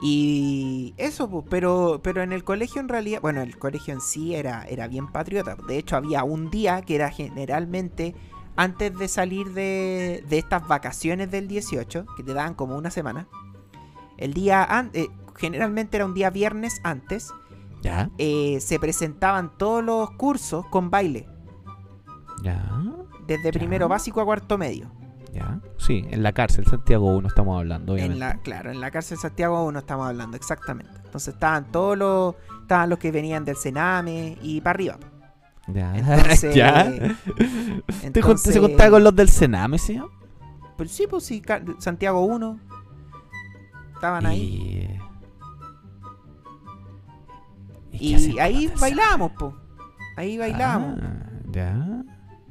Y eso, pero, pero en el colegio en realidad, bueno, el colegio en sí era, era bien patriota. De hecho, había un día que era generalmente antes de salir de, de estas vacaciones del 18, que te daban como una semana. El día antes, generalmente era un día viernes antes, ¿Ya? eh, se presentaban todos los cursos con baile, ¿Ya? desde Ya. primero básico a cuarto medio. ¿Ya? Sí, en la cárcel, Santiago 1 estamos hablando, obviamente. En la, claro, en la cárcel Santiago no estamos hablando, exactamente. Entonces estaban todos los, estaban los que venían del Sename y para arriba. Ya. Entonces, ¿Ya? ¿Te jun- entonces- ¿Se contaba con los del Sename, señor? Pues sí, pues sí, Santiago 1. Estaban ahí. Y... Y, ahí bailábamos, pues. Ahí Sename? bailábamos. Ah, ya.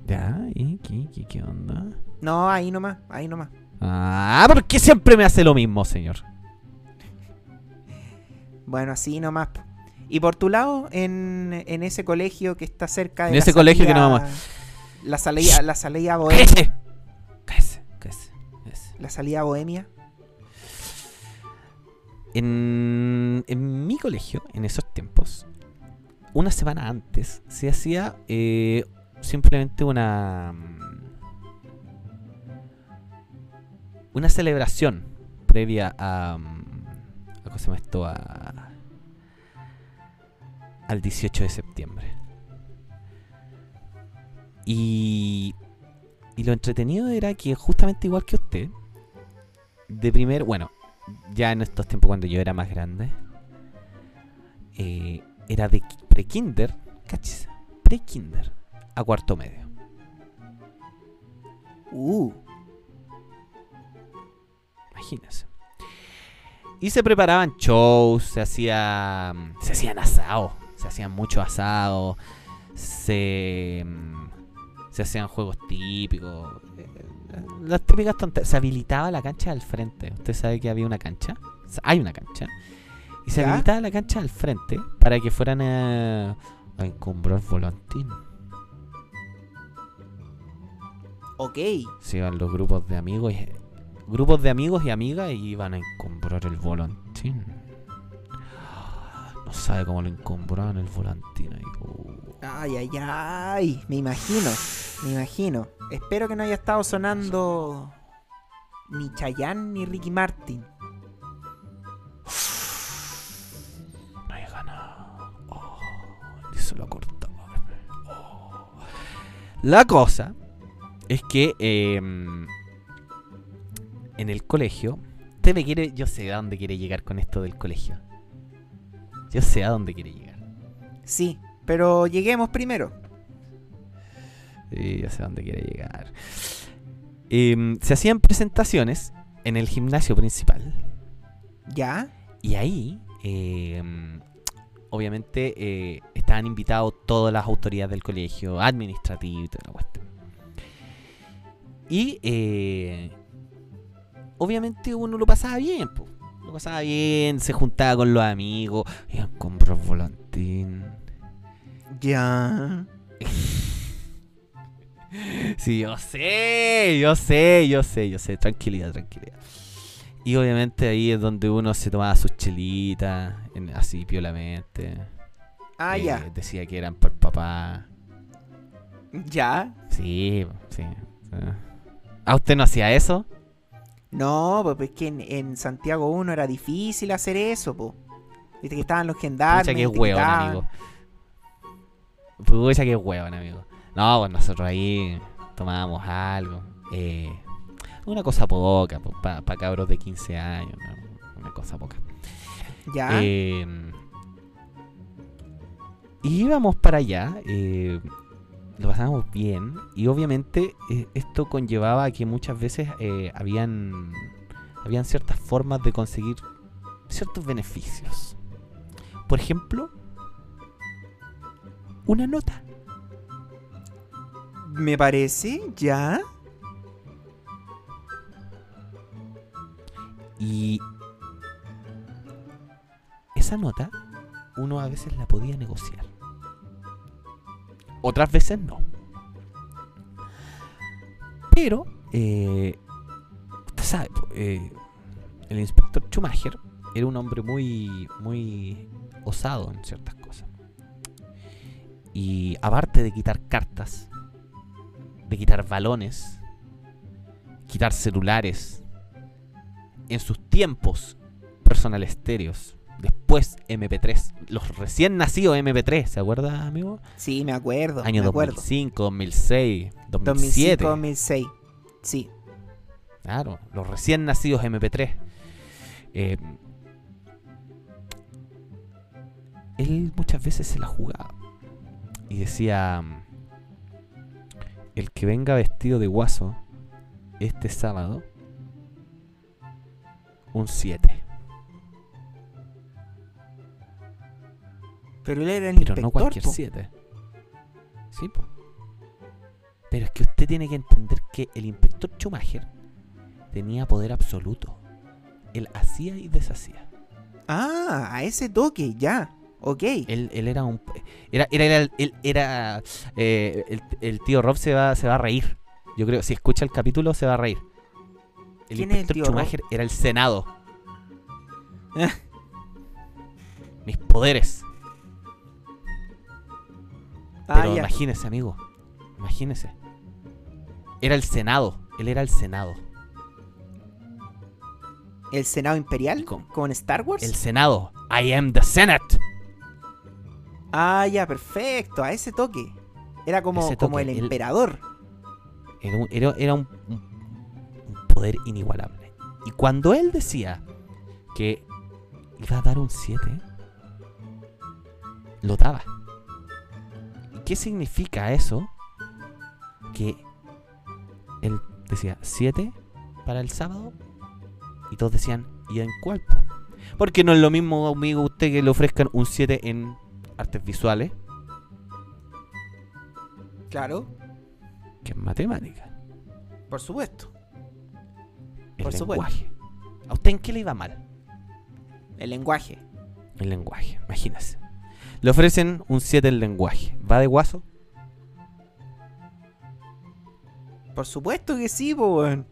Ya. ¿Y qué, qué, qué onda? No, ahí nomás, ahí nomás. Ah, ¿por qué siempre me hace lo mismo, señor? Bueno, así nomás. Y por tu lado, en, en ese colegio que está cerca de En ese colegio que no vamos La salida, la salida bohemia. ¡Cállese! Cállese, cállese, cállese. La salida bohemia. En, en mi colegio, en esos tiempos, una semana antes, se hacía eh, simplemente una. Una celebración previa a. mm, a ¿Cómo se llama esto? A, al 18 de septiembre. Y. Y lo entretenido era que, justamente igual que usted, de primer. Bueno, ya en estos tiempos cuando yo era más grande, eh, era de ki- pre-kinder, cachis, pre-kinder a cuarto medio. Uh, Imagínense. Y se preparaban shows, se hacía, se hacían asados, se hacían muchos asados, se, se hacían juegos típicos, eh, las típicas tonterías. Se habilitaba la cancha al frente. Usted sabe que había una cancha, hay una cancha, y se ¿Ya? habilitaba la cancha al frente para que fueran a, a encumbrar volantín. ok. Se iban los grupos de amigos y, grupos de amigos y amigas y iban a encombrar el volantín. No sabe cómo lo encombraban el volantín ahí. Ay, ay, ay. Me imagino, me imagino. Espero que no haya estado sonando ni Chayanne ni Ricky Martin. No hay ganado. Oh, eso lo cortaba. Oh. La cosa es que eh, en el colegio. Usted me quiere. Yo sé a dónde quiere llegar con esto del colegio. Yo sé a dónde quiere llegar. Sí, pero lleguemos primero. Sí, yo sé a dónde quiere llegar. Em, se hacían presentaciones en el gimnasio principal. ¿Ya? Y ahí, em, obviamente, eh, estaban invitados todas las autoridades del colegio, administrativo y toda la cuestión. Y, eh, obviamente, uno lo pasaba bien, po. Lo pasaba bien, se juntaba con los amigos, iban a comprar volantín. Ya. Sí, yo sé, yo sé, yo sé, yo sé. Tranquilidad, tranquilidad. Y obviamente ahí es donde uno se tomaba sus chelitas, en- así piolamente. Ah, Eh, ya. Decía que eran por papá. ¿Ya? Sí, sí. sí. ¿A usted no hacía eso? No, pues es que en, en Santiago 1 era difícil hacer eso, po. Viste que estaban los gendarmes. Pucha, que te hueón, amigo. Pucha, que hueón, amigo. No, pues nosotros ahí tomábamos algo. Eh, una cosa poca, para cabros de 15 años, ¿no? Una cosa poca. Ya. Eh, íbamos para allá, eh, lo pasábamos bien y obviamente eh, esto conllevaba a que muchas veces eh, habían, habían ciertas formas de conseguir ciertos beneficios. Por ejemplo, una nota. Me parece, ya. Y esa nota uno a veces la podía negociar. Otras veces no. Pero, eh, usted sabe, eh, el inspector Schumacher era un hombre muy, muy osado en ciertas cosas. Y aparte de quitar cartas, de quitar balones, quitar celulares, en sus tiempos personal estéreos, después MP3, los recién nacidos MP3, ¿se acuerda, amigo? Sí, me acuerdo. Año me acuerdo. 2005, 2006, 2007. 2005, 2006. Sí. Claro, los recién nacidos MP3. Eh, él muchas veces se la jugaba. Y decía, el que venga vestido de guaso este sábado, un 7. Pero él era el Pero inspector, no cualquier po. 7. Sí, po. Pero es que usted tiene que entender que el inspector Schumacher tenía poder absoluto. Él hacía y deshacía. Ah, a ese toque, ya. Ok. Él, él era un. Era, era, era, él era eh, el, el tío Rob se va, se va a reír. Yo creo, si escucha el capítulo, se va a reír. El ¿Quién es el inspector tío Rob? Schumacher era el Senado. Ah. Mis poderes. Ah, Pero ya. imagínese, amigo. Imagínese. Era el Senado. Él era el Senado. ¿El Senado Imperial? ¿Cómo? ¿Como en Star Wars? El Senado. I am the Senate. Ah, ya, perfecto. A ese toque. Era como, Ese como toque, el el- emperador. Era un, era, un- un poder inigualable. Y cuando él decía que iba a dar un 7, lo daba. ¿Y qué significa eso? Que él decía 7 para el sábado y todos decían, ¿y en cuál? po?". Porque no es lo mismo, amigo, usted que le ofrezcan un 7 en artes visuales Claro, que en matemáticas. por supuesto. El Por supuesto. lenguaje. ¿A usted en qué le iba mal? El lenguaje. El lenguaje, imagínese. Le ofrecen un 7 en lenguaje. ¿Va de guaso? Por supuesto que sí, po, weón.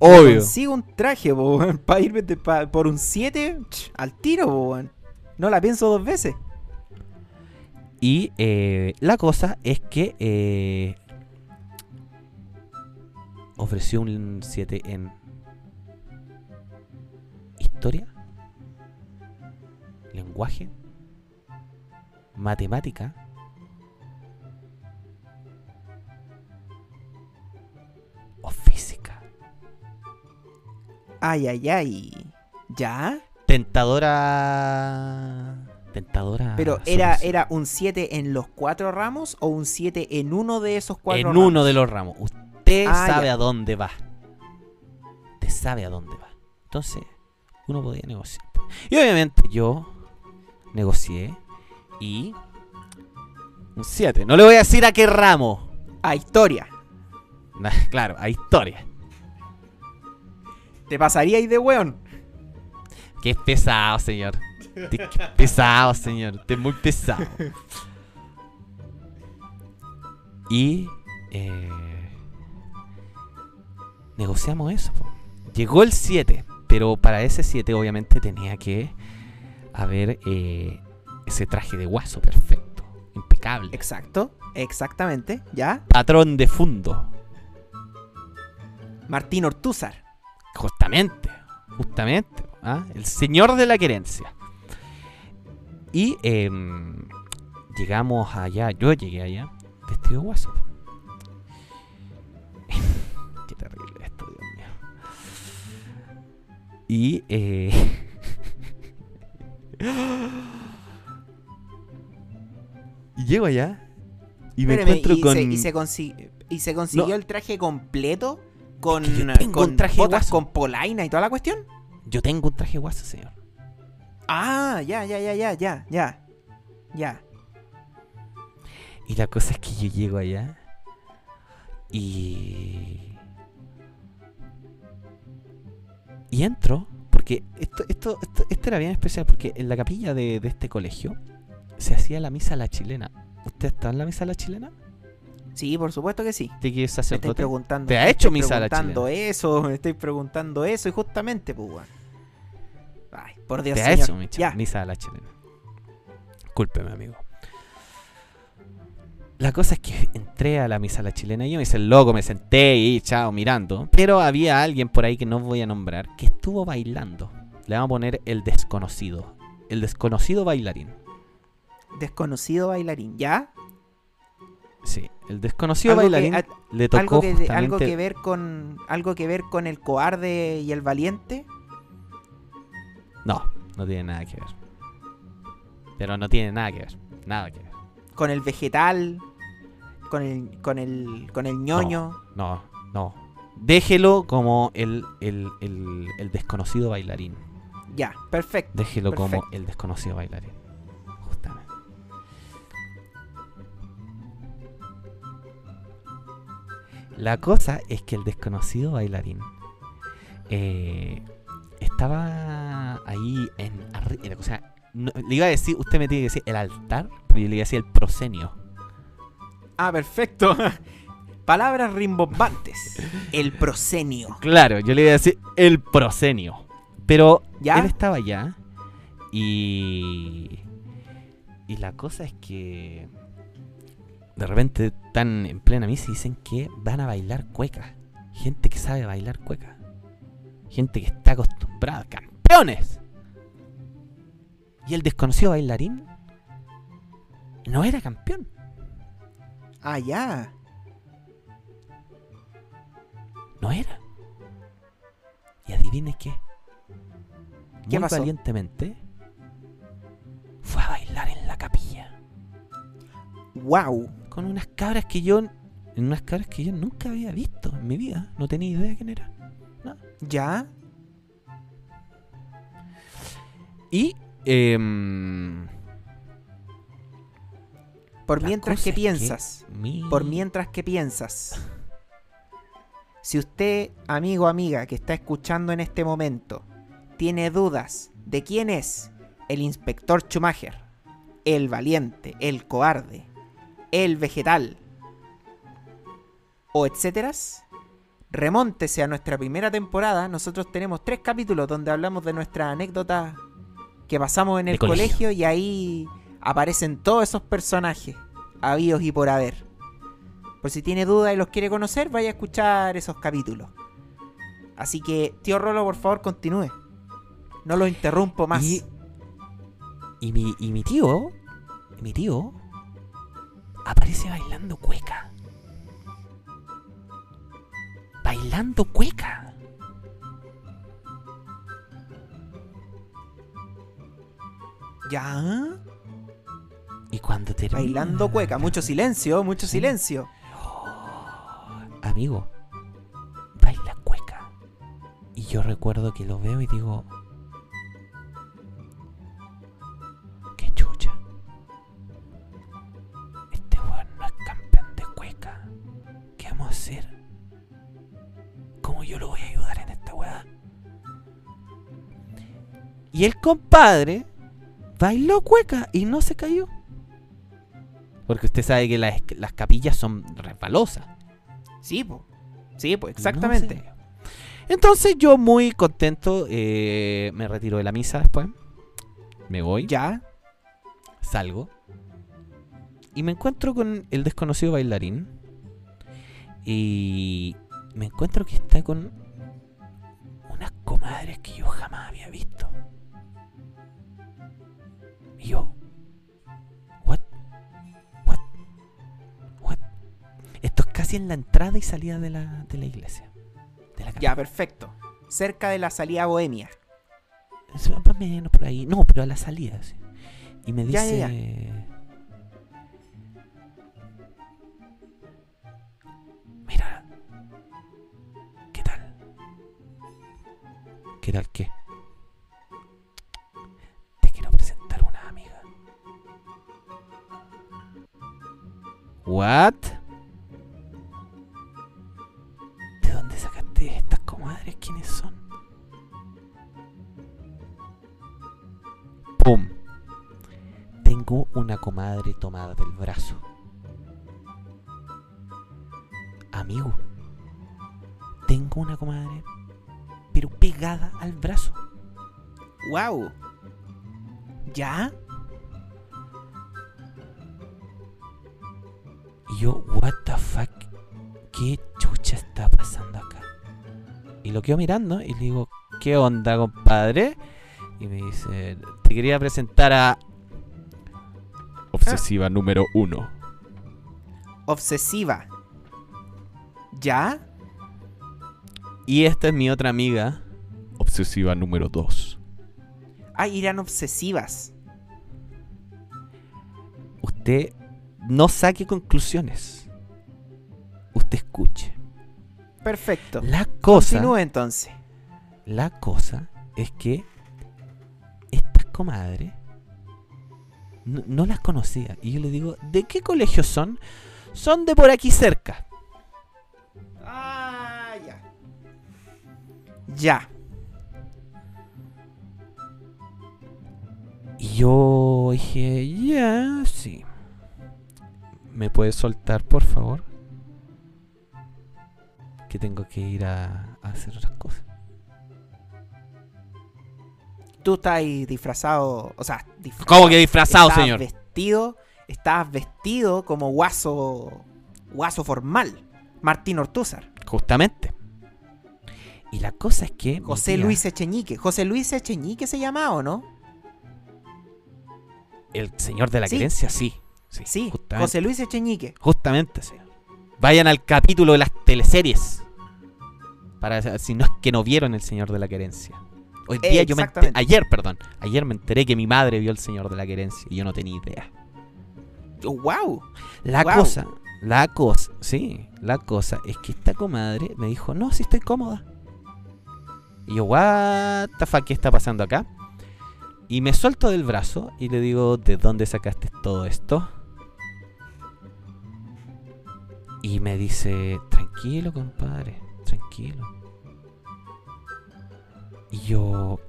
Me Obvio. Consigo un traje, po, weón. Para irme de- pa- por un 7 al tiro, po, weón. No la pienso dos veces. Y eh, la cosa es que eh, ofreció un 7 en historia, lenguaje, matemática, Ay, ay, ay. ¿Ya? Tentadora. Tentadora. Pero era, era un 7 en los cuatro ramos o un 7 en uno de esos cuatro en ramos. uno de los ramos. Usted Ah, sabe ya. a dónde va. Usted sabe a dónde va. Entonces, uno podía negociar. Y obviamente yo negocié y un 7. No le voy a decir a qué ramo. A historia. Claro, a historia. ¿Te pasaría ahí de weón? Qué pesado, señor. Qué pesado, señor. Es muy pesado. Y eh, negociamos eso. po. Llegó el 7, pero para ese 7 obviamente tenía que haber eh, ese traje de guaso perfecto, impecable. Exacto, exactamente. ¿Ya? Patrón de fondo, Martín Ortúzar. Justamente, justamente. ¿ah? El señor de la querencia. Y em, llegamos allá, yo llegué allá, vestido de guaso. Qué terrible esto, Dios mío. Y eh, y llego allá y me Espérame, encuentro y, con se, y, se consi- y se consiguió No. el traje completo con, Es que yo tengo con un traje botas guaso. con polaina y toda la cuestión. yo tengo un traje guaso, señor. Ah, ya, ya, ya, ya, ya, ya. Ya. Y la cosa es que yo llego allá y. Y entro, porque esto, esto, esto, esto era bien especial, porque en la capilla de, de este colegio se hacía la misa a la chilena. ¿Usted está en la misa a la chilena? Sí, por supuesto que sí. ¿Usted que es Me estáis sacerdote? preguntando. ¿Te ha hecho estáis misa a la preguntando eso, me estoy preguntando eso y justamente, pues, weón. Ay, por Dios, ¿Te ha señor. hecho cha- Ya. misa a la chilena? Cúlpeme, amigo. La cosa es que entré a la misa a la chilena y yo me hice el loco, me senté y chao, mirando. Pero había alguien por ahí que no voy a nombrar que estuvo bailando. Le vamos a poner el desconocido. El desconocido bailarín. Desconocido bailarín, ¿ya? Sí, el desconocido Algo que- bailarín a- le tocó algo que, algo que ver con algo que ver con el cobarde y el valiente. No, no tiene nada que ver. Pero no tiene nada que ver. Nada que ver. con el vegetal, con el con el con el ñoño. No, no. Déjelo como el, el, el, el desconocido bailarín. Ya, perfecto. Déjelo como el desconocido bailarín. La cosa es que el desconocido bailarín eh, estaba ahí en. O sea, no- le iba a decir, usted me tiene que decir el altar, pero yo le iba a decir el proscenio. Ah, perfecto. Palabras rimbombantes. El prosenio. Claro, yo le iba a decir el proscenio. Pero ¿Ya? él estaba allá y. Y la cosa es que. De repente están en plena misa y dicen que van a bailar cueca. Gente que sabe bailar cueca. Gente que está acostumbrada. ¡Campeones! Y el desconocido bailarín no era campeón. Ah, ya. No era. Y adivine qué. ¿Qué Muy pasó? valientemente fue a bailar en la capilla. Wow. Con unas cabras que yo. Unas cabras que yo nunca había visto en mi vida. No tenía idea quién era. ¿Ya? Y. em, Por mientras que piensas. mi- Por mientras que piensas. Si usted, amigo o amiga que está escuchando en este momento, tiene dudas de quién es el inspector Schumacher, el valiente, el cobarde, el vegetal, o etcétera, remóntese a nuestra primera temporada. Nosotros tenemos tres capítulos donde hablamos de nuestra anécdota que pasamos en el colegio. colegio y ahí aparecen todos esos personajes, habidos y por haber. Por si tiene dudas y los quiere conocer, vaya a escuchar esos capítulos. Así que, tío Rolo, por favor, continúe. No lo interrumpo más. Y, y mi, y mi tío, mi tío, aparece bailando cueca. Bailando cueca. Ya. Y cuando termina... Bailando cueca. Mucho silencio, mucho silencio. Amigo, baila cueca. Y yo recuerdo que lo veo y digo... Y el compadre bailó cueca y no se cayó. Porque usted sabe que las, las capillas son resbalosas. Sí, pues. Sí, pues, No exactamente. Entonces yo muy contento eh, me retiro de la misa después. Me voy, ya. salgo. Y me encuentro con el desconocido bailarín. Y me encuentro que está con unas comadres que yo jamás había visto. Casi en la entrada y salida de la, de la iglesia. De la Ya, perfecto. Cerca de la salida a Bohemia. Es Más o menos por ahí. No, pero a la salida, sí. Y me Ya, dice. ya, Mira. ¿Qué tal? ¿Qué tal qué? Te quiero presentar una amiga. ¿What? Tengo una comadre tomada del brazo. Amigo, tengo una comadre, pero pegada al brazo. Wow. ¿Ya? Y yo, what the fuck, ¿qué chucha está pasando acá? Y lo quedo mirando y le digo, ¿qué onda, compadre? Y me dice, te quería presentar a... Obsesiva número uno. Obsesiva. ¿Ya? Y esta es mi otra amiga. Obsesiva número dos. Ah, irán obsesivas. Usted no saque conclusiones. Usted escuche. Perfecto. La cosa, Continúe entonces. la cosa es que estas comadres no, no las conocía. Y yo le digo, ¿de qué colegio son? Son de por aquí cerca. Ah, ya. Ya. Y yo dije, ya, sí. ¿Me puedes soltar, por favor? Que tengo que ir a, a hacer otras cosas. Tú estás ahí disfrazado. O sea, disfrazado. ¿Cómo que disfrazado, señor? vestido. Estabas vestido como guaso. Guaso formal. Martín Ortúzar. Justamente. Y la cosa es que. José tía- Luis Echeñique. José Luis Echeñique se llamaba, ¿o no? El señor de la Sí. querencia, sí. Sí, Sí. José Luis Echeñique. Justamente, señor. Vayan al capítulo de las teleseries. Para si no es que no vieron el señor de la querencia. Hoy día yo me ente- Exactamente. ayer, perdón, ayer me enteré que mi madre vio el señor de la querencia y yo no tenía idea. ¡Wow! La Guau. cosa, la cosa, sí, la cosa es que esta comadre me dijo, no, si estoy cómoda. Y yo, what the fuck, ¿qué está pasando acá? Y me suelto del brazo y le digo, ¿de dónde sacaste todo esto? Y me dice, tranquilo, compadre, tranquilo. Y yo,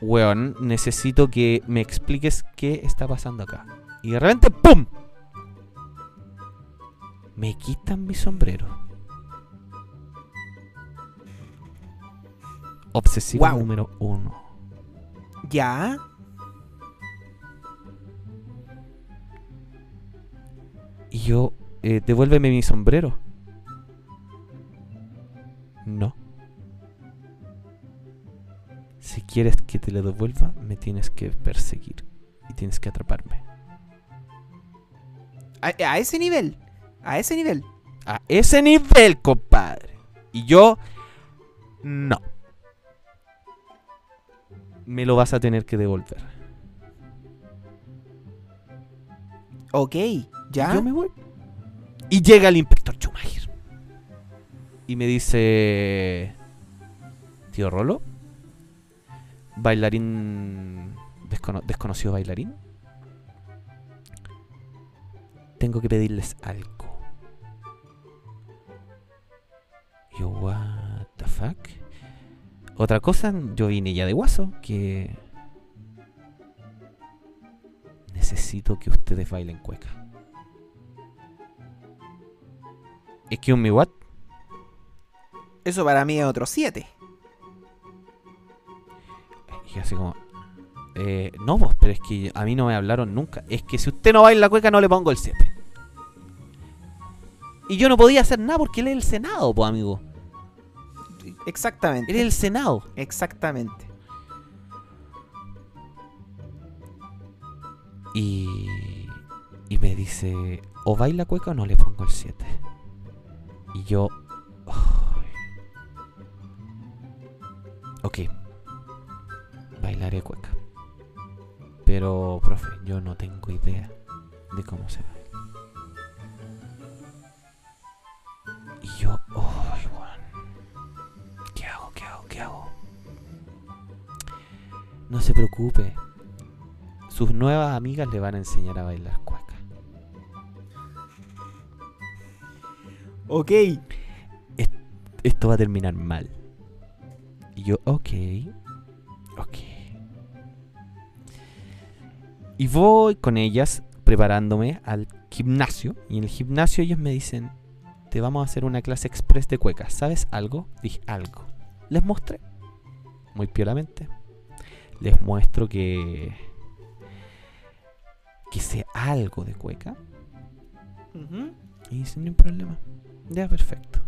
weón, necesito que me expliques qué está pasando acá. Y de repente, ¡pum! Me quitan mi sombrero. Obsesivo número uno. ¿Ya? Y yo, eh, devuélveme mi sombrero. No. Si quieres que te lo devuelva, me tienes que perseguir. Y tienes que atraparme. A, a ese nivel. A ese nivel. A ese nivel, compadre. Y yo, no. Me lo vas a tener que devolver. Ok, ya. Yo me voy. Y llega el inspector Schumacher. Y me dice... Tío Rolo. Bailarín... descono- desconocido bailarín. Tengo que pedirles algo. Yo, what the fuck? Otra cosa, yo vine ya de guaso, que... Necesito que ustedes bailen cueca. Excuse me, what? Eso para mí es otro 7. Y así como... Eh, no vos, pero es que a mí no me hablaron nunca. Es que si usted no baila cueca no le pongo el 7. Y yo no podía hacer nada porque él es el Senado, pues amigo. Exactamente. Él es el Senado. Exactamente. Y, y me dice, o baila cueca o no le pongo el 7. Y yo... ay. Ok. Bailaré cueca. Pero, profe, yo no tengo idea de cómo se baila. Y yo... weón. ¿Qué hago? ¿Qué hago? ¿Qué hago? No se preocupe. Sus nuevas amigas le van a enseñar a bailar cueca. Ok. Esto va a terminar mal. Y yo, ok. Ok. Y voy con ellas preparándome al gimnasio. Y en el gimnasio ellos me dicen, te vamos a hacer una clase express de cueca. ¿Sabes algo? Dije, algo. Les mostré. Muy piolamente. Les muestro que... Que sé algo de cueca. Ujú. Y dicen, no hay problema. Ya, perfecto.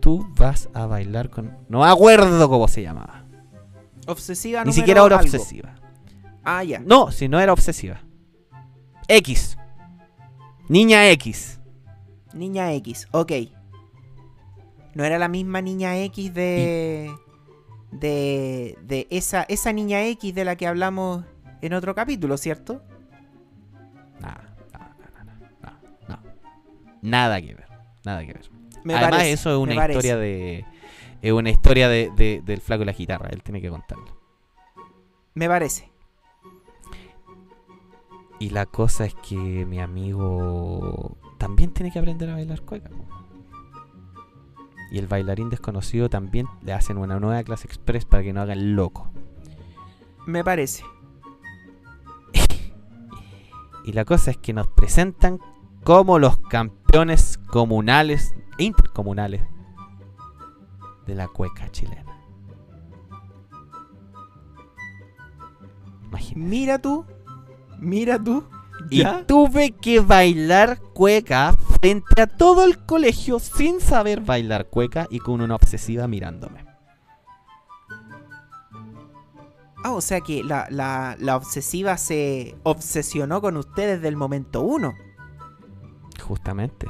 Tú vas a bailar con... No me acuerdo cómo se llamaba. Obsesiva Ni siquiera era algo. obsesiva. Ah, ya. No, si no era obsesiva. X. Niña X. Niña X. Ok. No era la misma niña X de. De. De esa, esa niña X de la que hablamos en otro capítulo, ¿cierto? No, no, no, no, no. Nada que ver. Nada que ver. Me Además, parece, eso es una historia de. Es una historia de, de- del flaco y la guitarra. Él tiene que contarlo. Me parece. Y la cosa es que mi amigo también tiene que aprender a bailar cueca. Y el bailarín desconocido también le hacen una nueva clase express para que no haga el loco. Me parece. Y la cosa es que nos presentan como los campeones comunales e intercomunales de la cueca chilena. Imagínate. Mira tú. Mira tú. Y ¿Ya? tuve que bailar cueca frente a todo el colegio sin saber bailar cueca y con una obsesiva mirándome. Ah, o sea que la, la, la obsesiva se obsesionó con usted desde el momento uno. Justamente.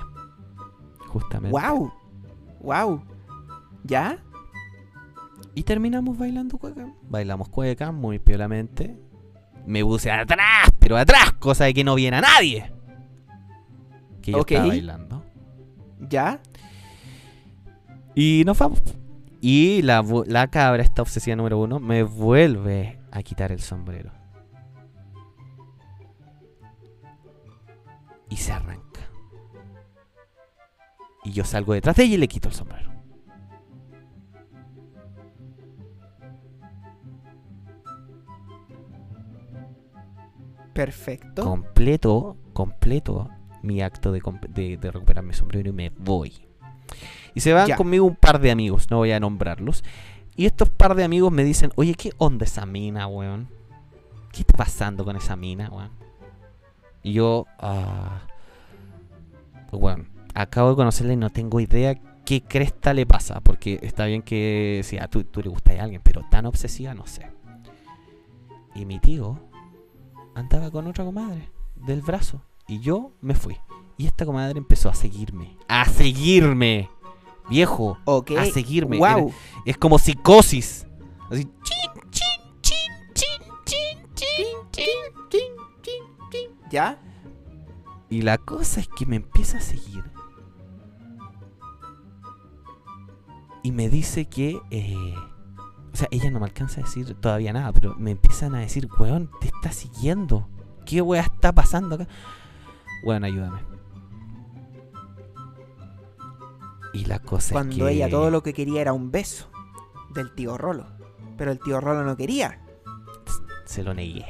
Justamente. ¡Wow! ¡Wow! ¿Ya? Y terminamos bailando cueca. Bailamos cueca muy piolamente. Me puse atrás, pero atrás, cosa de que no viera nadie. Que yo Ok. estaba bailando. ¿Ya? Y nos vamos. Y la, la cabra, esta obsesiva número uno, me vuelve a quitar el sombrero. Y se arranca. Y yo salgo detrás de ella y le quito el sombrero. Perfecto. completo, completo mi acto de, comp- de, de recuperar mi sombrero y me voy. Y se van Ya. conmigo un par de amigos, no voy a nombrarlos. Y estos par de amigos me dicen, oye, ¿qué onda esa mina, weón? ¿Qué está pasando con esa mina, weón? Y yo, ah, weón, acabo de conocerla y no tengo idea qué cresta le pasa. Porque está bien que si a tú, tú le gusta a alguien, pero tan obsesiva, no sé. Y mi tío andaba con otra comadre del brazo. Y yo me fui. Y esta comadre empezó a seguirme. ¡A seguirme! Viejo, Ok. a seguirme. Wow. Era- es como psicosis. Así, chin, chin, chin, chin, chin, chin, chin. ¿Ya? Y la cosa es que me empieza a seguir. Y me dice que... eh, o sea, ella no me alcanza a decir todavía nada, pero me empiezan a decir, weón, te está siguiendo. ¿Qué weá está pasando acá? Weón, ayúdame. Y la cosa Cuando es que... ella todo lo que quería era un beso del tío Rolo. Pero el tío Rolo no quería. Se lo negué.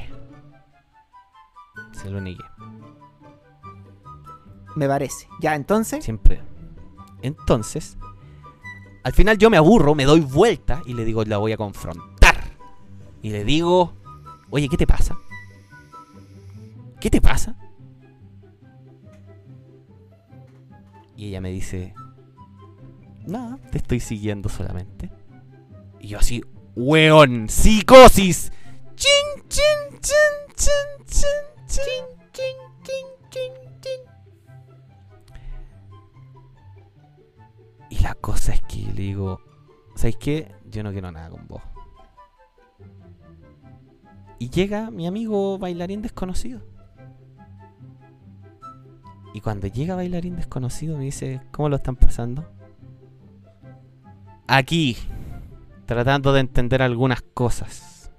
Se lo negué. Me parece. Ya, entonces. Siempre. Entonces, al final yo me aburro, me doy vuelta y le digo, la voy a confrontar. Y le digo, oye, ¿qué te pasa? ¿Qué te pasa? Y ella me dice, nada, te estoy siguiendo solamente. Y yo así, weón, psicosis. Chin, chin, chin, chin, chin, Y la cosa es que le digo, ¿sabes qué? Yo no quiero nada con vos. Y llega mi amigo bailarín desconocido. Y cuando llega bailarín desconocido me dice, ¿cómo lo están pasando? Aquí, tratando de entender algunas cosas.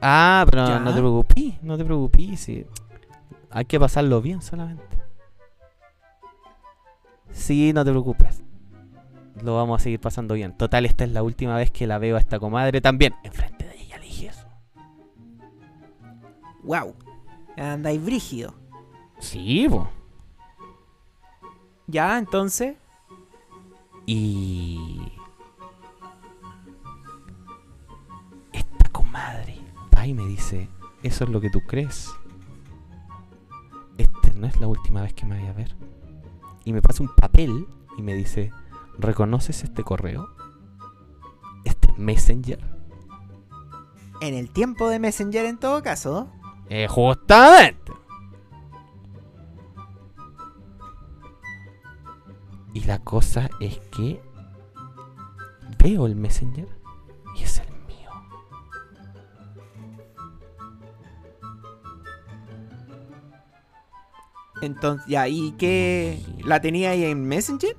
Ah, pero Ya. no te preocupes, no te preocupes, sí. Hay que pasarlo bien solamente. Sí, no te preocupes. Lo vamos a seguir pasando bien. Total, esta es la última vez que la veo a esta comadre también. Enfrente de ella le dije eso. Wow. Andáis brígido. Sí, po. Ya, entonces. Y. Esta comadre va y me dice: Eso es lo que tú crees. Esta no es la última vez que me vaya a ver. Y me pasa un papel y me dice: ¿Reconoces este correo? Este Messenger. En el tiempo de Messenger, en todo caso. Eh, justamente. Y la cosa es que veo el Messenger Entonces, ya, ¿y qué? ¿La tenía ahí en Messenger?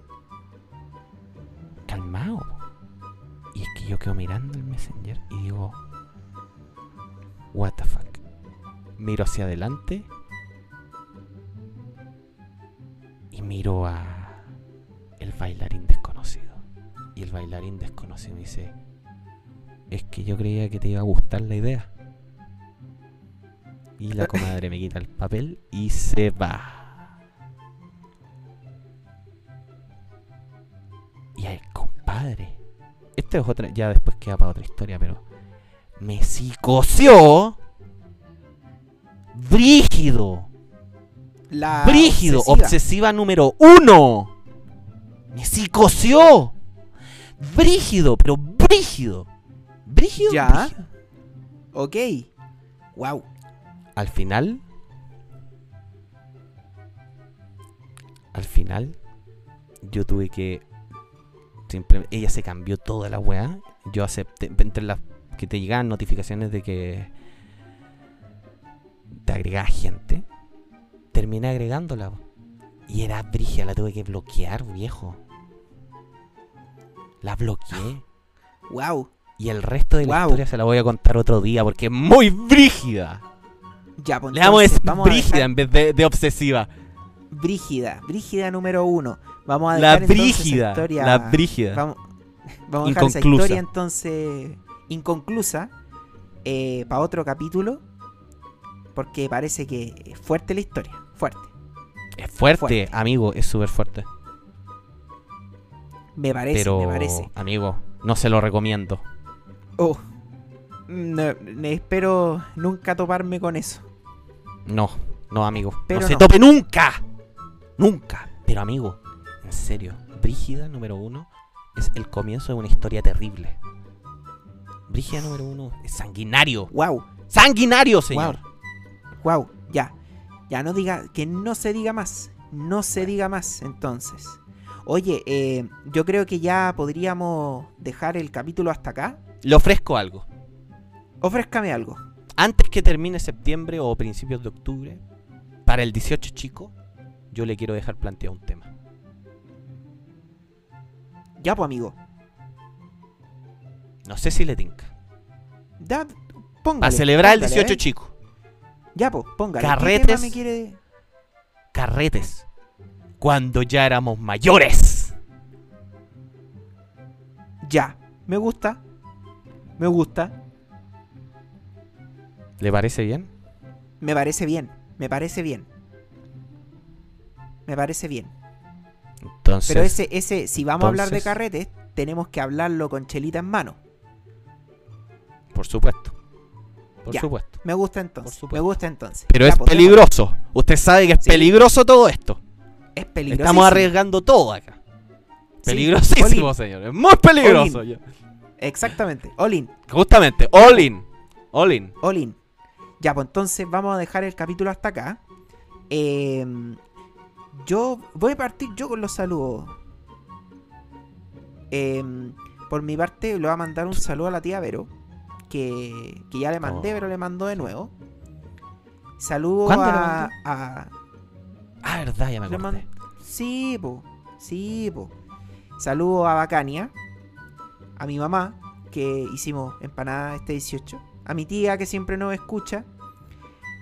Calmado. Y es que yo quedo mirando el Messenger y digo, what the fuck. Miro hacia adelante y miro a el bailarín desconocido. Y el bailarín desconocido me dice, es que yo creía que te iba a gustar la idea. Y la comadre me quita el papel y se va. Y ay, compadre. Esta es otra, ya después queda para otra historia, pero me psicoció. Brígido. La Brígido. obsesiva. Obsesiva número uno. Me psicoció. Brígido, pero brígido. Brígido. Ya. brígido. Ok. Wow. Al final. Al final. Yo tuve que. Siempre, ella se cambió toda la weá. Yo acepté. Entre las que te llegaban notificaciones de que. Te agregaba gente. Terminé agregándola. Y era brígida, la tuve que bloquear, viejo. La bloqueé. Wow. Y el resto de la historia se la voy a contar otro día porque es muy brígida. Ya, pues Le damos entonces, vamos brígida en vez de, de obsesiva. Brígida. Brígida número uno. Vamos a La dejar entonces esa brígida. historia- La brígida. Vamos, vamos a dejar esa historia entonces inconclusa para otro capítulo. Porque parece que es fuerte la historia. Fuerte. Es fuerte, fuerte. amigo, es súper fuerte. Me parece, Pero, me parece. amigo, no se lo recomiendo. Oh. No espero nunca toparme con eso. No, no, amigo. Pero no se no. tope nunca. Nunca. Pero amigo, en serio, Brígida número uno es el comienzo de una historia terrible. Brígida número uno es sanguinario. Wow, ¡Sanguinario, señor! wow, ya. Ya no diga, que no se diga más. No se diga más, entonces. Oye, eh, yo creo que ya podríamos dejar el capítulo hasta acá. Le ofrezco algo. Ofrézcame algo. Antes que termine septiembre o principios de octubre, para el 18 chico, yo le quiero dejar planteado un tema. Ya, pues, amigo. No sé si le tinca. Ya, póngale. Para celebrar el póngale, 18 ¿eh? chico. Ya, pues, póngale. ¿Qué Carretes. tema me quiere...? Carretes. Cuando ya éramos mayores. Ya. Me gusta. Me gusta. ¿Le parece bien? Me parece bien. Me parece bien. Me parece bien. Entonces, Pero ese, ese, si vamos a hablar de carretes, tenemos que hablarlo con chelita en mano. por supuesto. Por Ya. supuesto. Me gusta entonces. Me gusta entonces. Pero Ya, es pues, peligroso. Usted sabe que es Sí. peligroso todo esto. Es peligroso. Estamos arriesgando todo acá. Peligrosísimo, señor. Es muy peligroso. ya. Exactamente. Olin. Justamente, all in. All in. Olin. Ya, pues entonces vamos a dejar el capítulo hasta acá. Eh, yo voy a partir yo con los saludos. Eh, por mi parte, le voy a mandar un saludo a la tía Vero. Que, que ya le mandé, Oh. pero le mandó de nuevo. Saludo ¿Cuándo le a, Ah, verdad, ya me acordé. man- Sí, po. Sí, po. Saludo a Bacania. A mi mamá, que hicimos empanada este 18. A mi tía, que siempre nos escucha.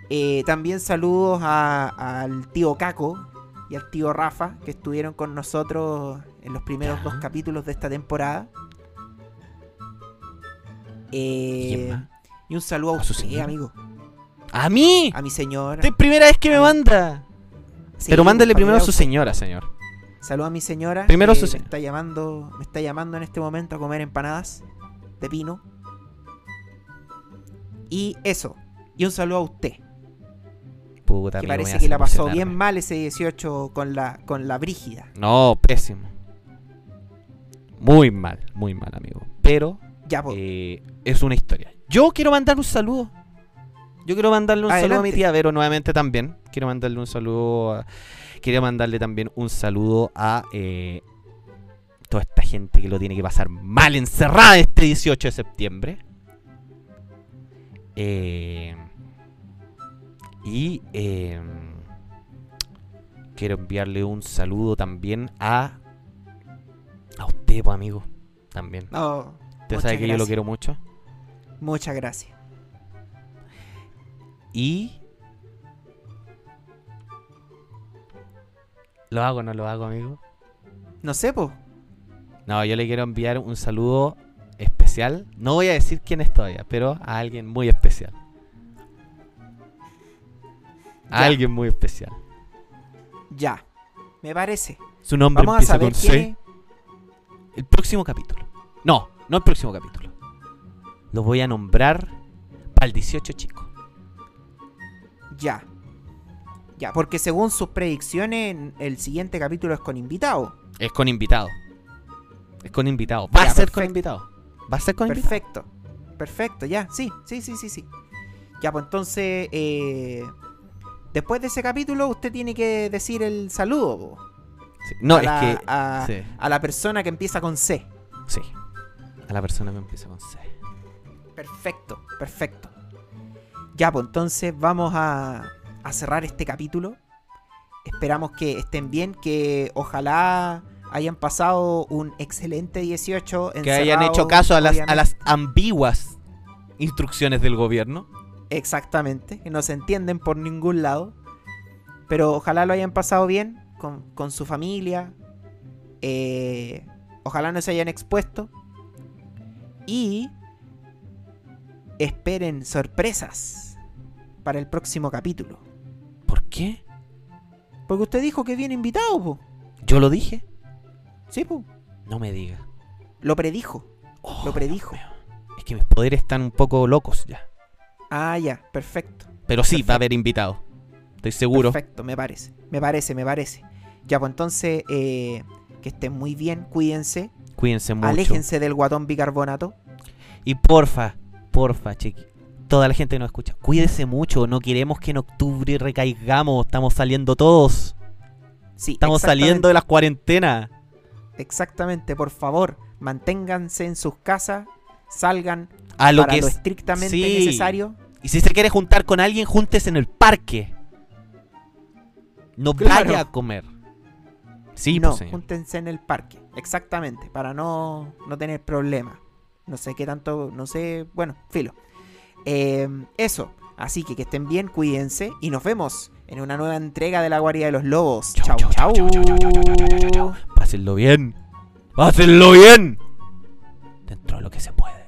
Eh, también saludos a- al tío Caco y al tío Rafa, que estuvieron con nosotros en los primeros dos capítulos de esta temporada. ¿Y Eh, y un saludo a ¿A su usted, amigo. ¡A mí! A mi señora. Es primera vez que me manda. Sí, Pero mándele para primero a su señora, señor. Saludo a mi señora. Primero que su me señora. está llamando, me está llamando en este momento a comer empanadas de pino. Y eso. Y un saludo a usted. Puta, que amigo, parece que la pasó bien mal ese 18 con la, con la Brígida. No, pésimo. Muy mal, muy mal, amigo. Pero Ya, pues. eh, es una historia. Yo quiero mandar un saludo. Yo quiero mandarle un saludo a mi tía Vero nuevamente también. Quiero mandarle un saludo a... Quería mandarle también un saludo a eh, toda esta gente que lo tiene que pasar mal encerrada este 18 de septiembre. Eh, y eh, quiero enviarle un saludo también a... A usted, pues, amigo. También. No, Usted sabe que yo lo quiero mucho. muchas gracias. Y. ¿Lo hago o no lo hago, amigo? No sé. No, yo le quiero enviar un saludo especial. No voy a decir quién es todavía, pero a alguien muy especial. A Ya. alguien muy especial. Ya. Me parece. Su nombre Vamos a saber con quién C. es. El próximo capítulo. No, no el próximo capítulo. Lo voy a nombrar para el 18, chico. Ya. Ya, porque según sus predicciones, el siguiente capítulo es con invitado. Es con invitado. Es con invitado. Va Ya, a ser con invitado. Va a ser con invitado. Perfecto. Perfecto, ya. Sí, sí, sí, sí, sí. Ya, pues entonces, eh, después de ese capítulo, usted tiene que decir el saludo Sí. No, a, es la, que. a, sí. a la persona que empieza con C. Sí. A la persona que empieza con C. Perfecto, perfecto. Ya, pues entonces vamos a, a cerrar este capítulo. Esperamos que estén bien, que ojalá hayan pasado un excelente 18. Que hayan hecho caso a las, a obviamente. las ambiguas instrucciones del gobierno. Exactamente, que no se entienden por ningún lado. Pero ojalá lo hayan pasado bien con, con su familia. eh, ojalá no se hayan expuesto. Y esperen sorpresas para el próximo capítulo. ¿Por qué? Porque usted dijo que viene invitado, po. ¿Yo lo dije? Sí. No me diga. Lo predijo. Oh, Lo predijo. Es que mis poderes están un poco locos ya. Ah, ya, perfecto. Pero sí, va a haber invitado. Estoy seguro. Perfecto, me parece. Me parece, me parece. Ya, pues entonces, eh, que estén muy bien, cuídense, Cuídense mucho. aléjense del guatón bicarbonato. Y porfa, porfa, chiqui. Toda la gente que nos escucha, cuídese mucho. No queremos que en octubre recaigamos. Estamos saliendo todos. Sí, Estamos saliendo de las cuarentenas. Exactamente, por favor, manténganse en sus casas, salgan A lo para que lo es. estrictamente sí. necesario. Y si se quiere juntar con alguien, júntese en el parque. No Claro. vaya a comer. Sí, no, pues, júntense en el parque, exactamente, para no, no tener problemas. No sé qué tanto, no sé, bueno, filo. Eh, eso, así que que estén bien, cuídense y nos vemos en una nueva entrega de la guarida de los lobos. Chau, chau. Pásenlo bien. Pásenlo bien. Dentro de lo que se puede.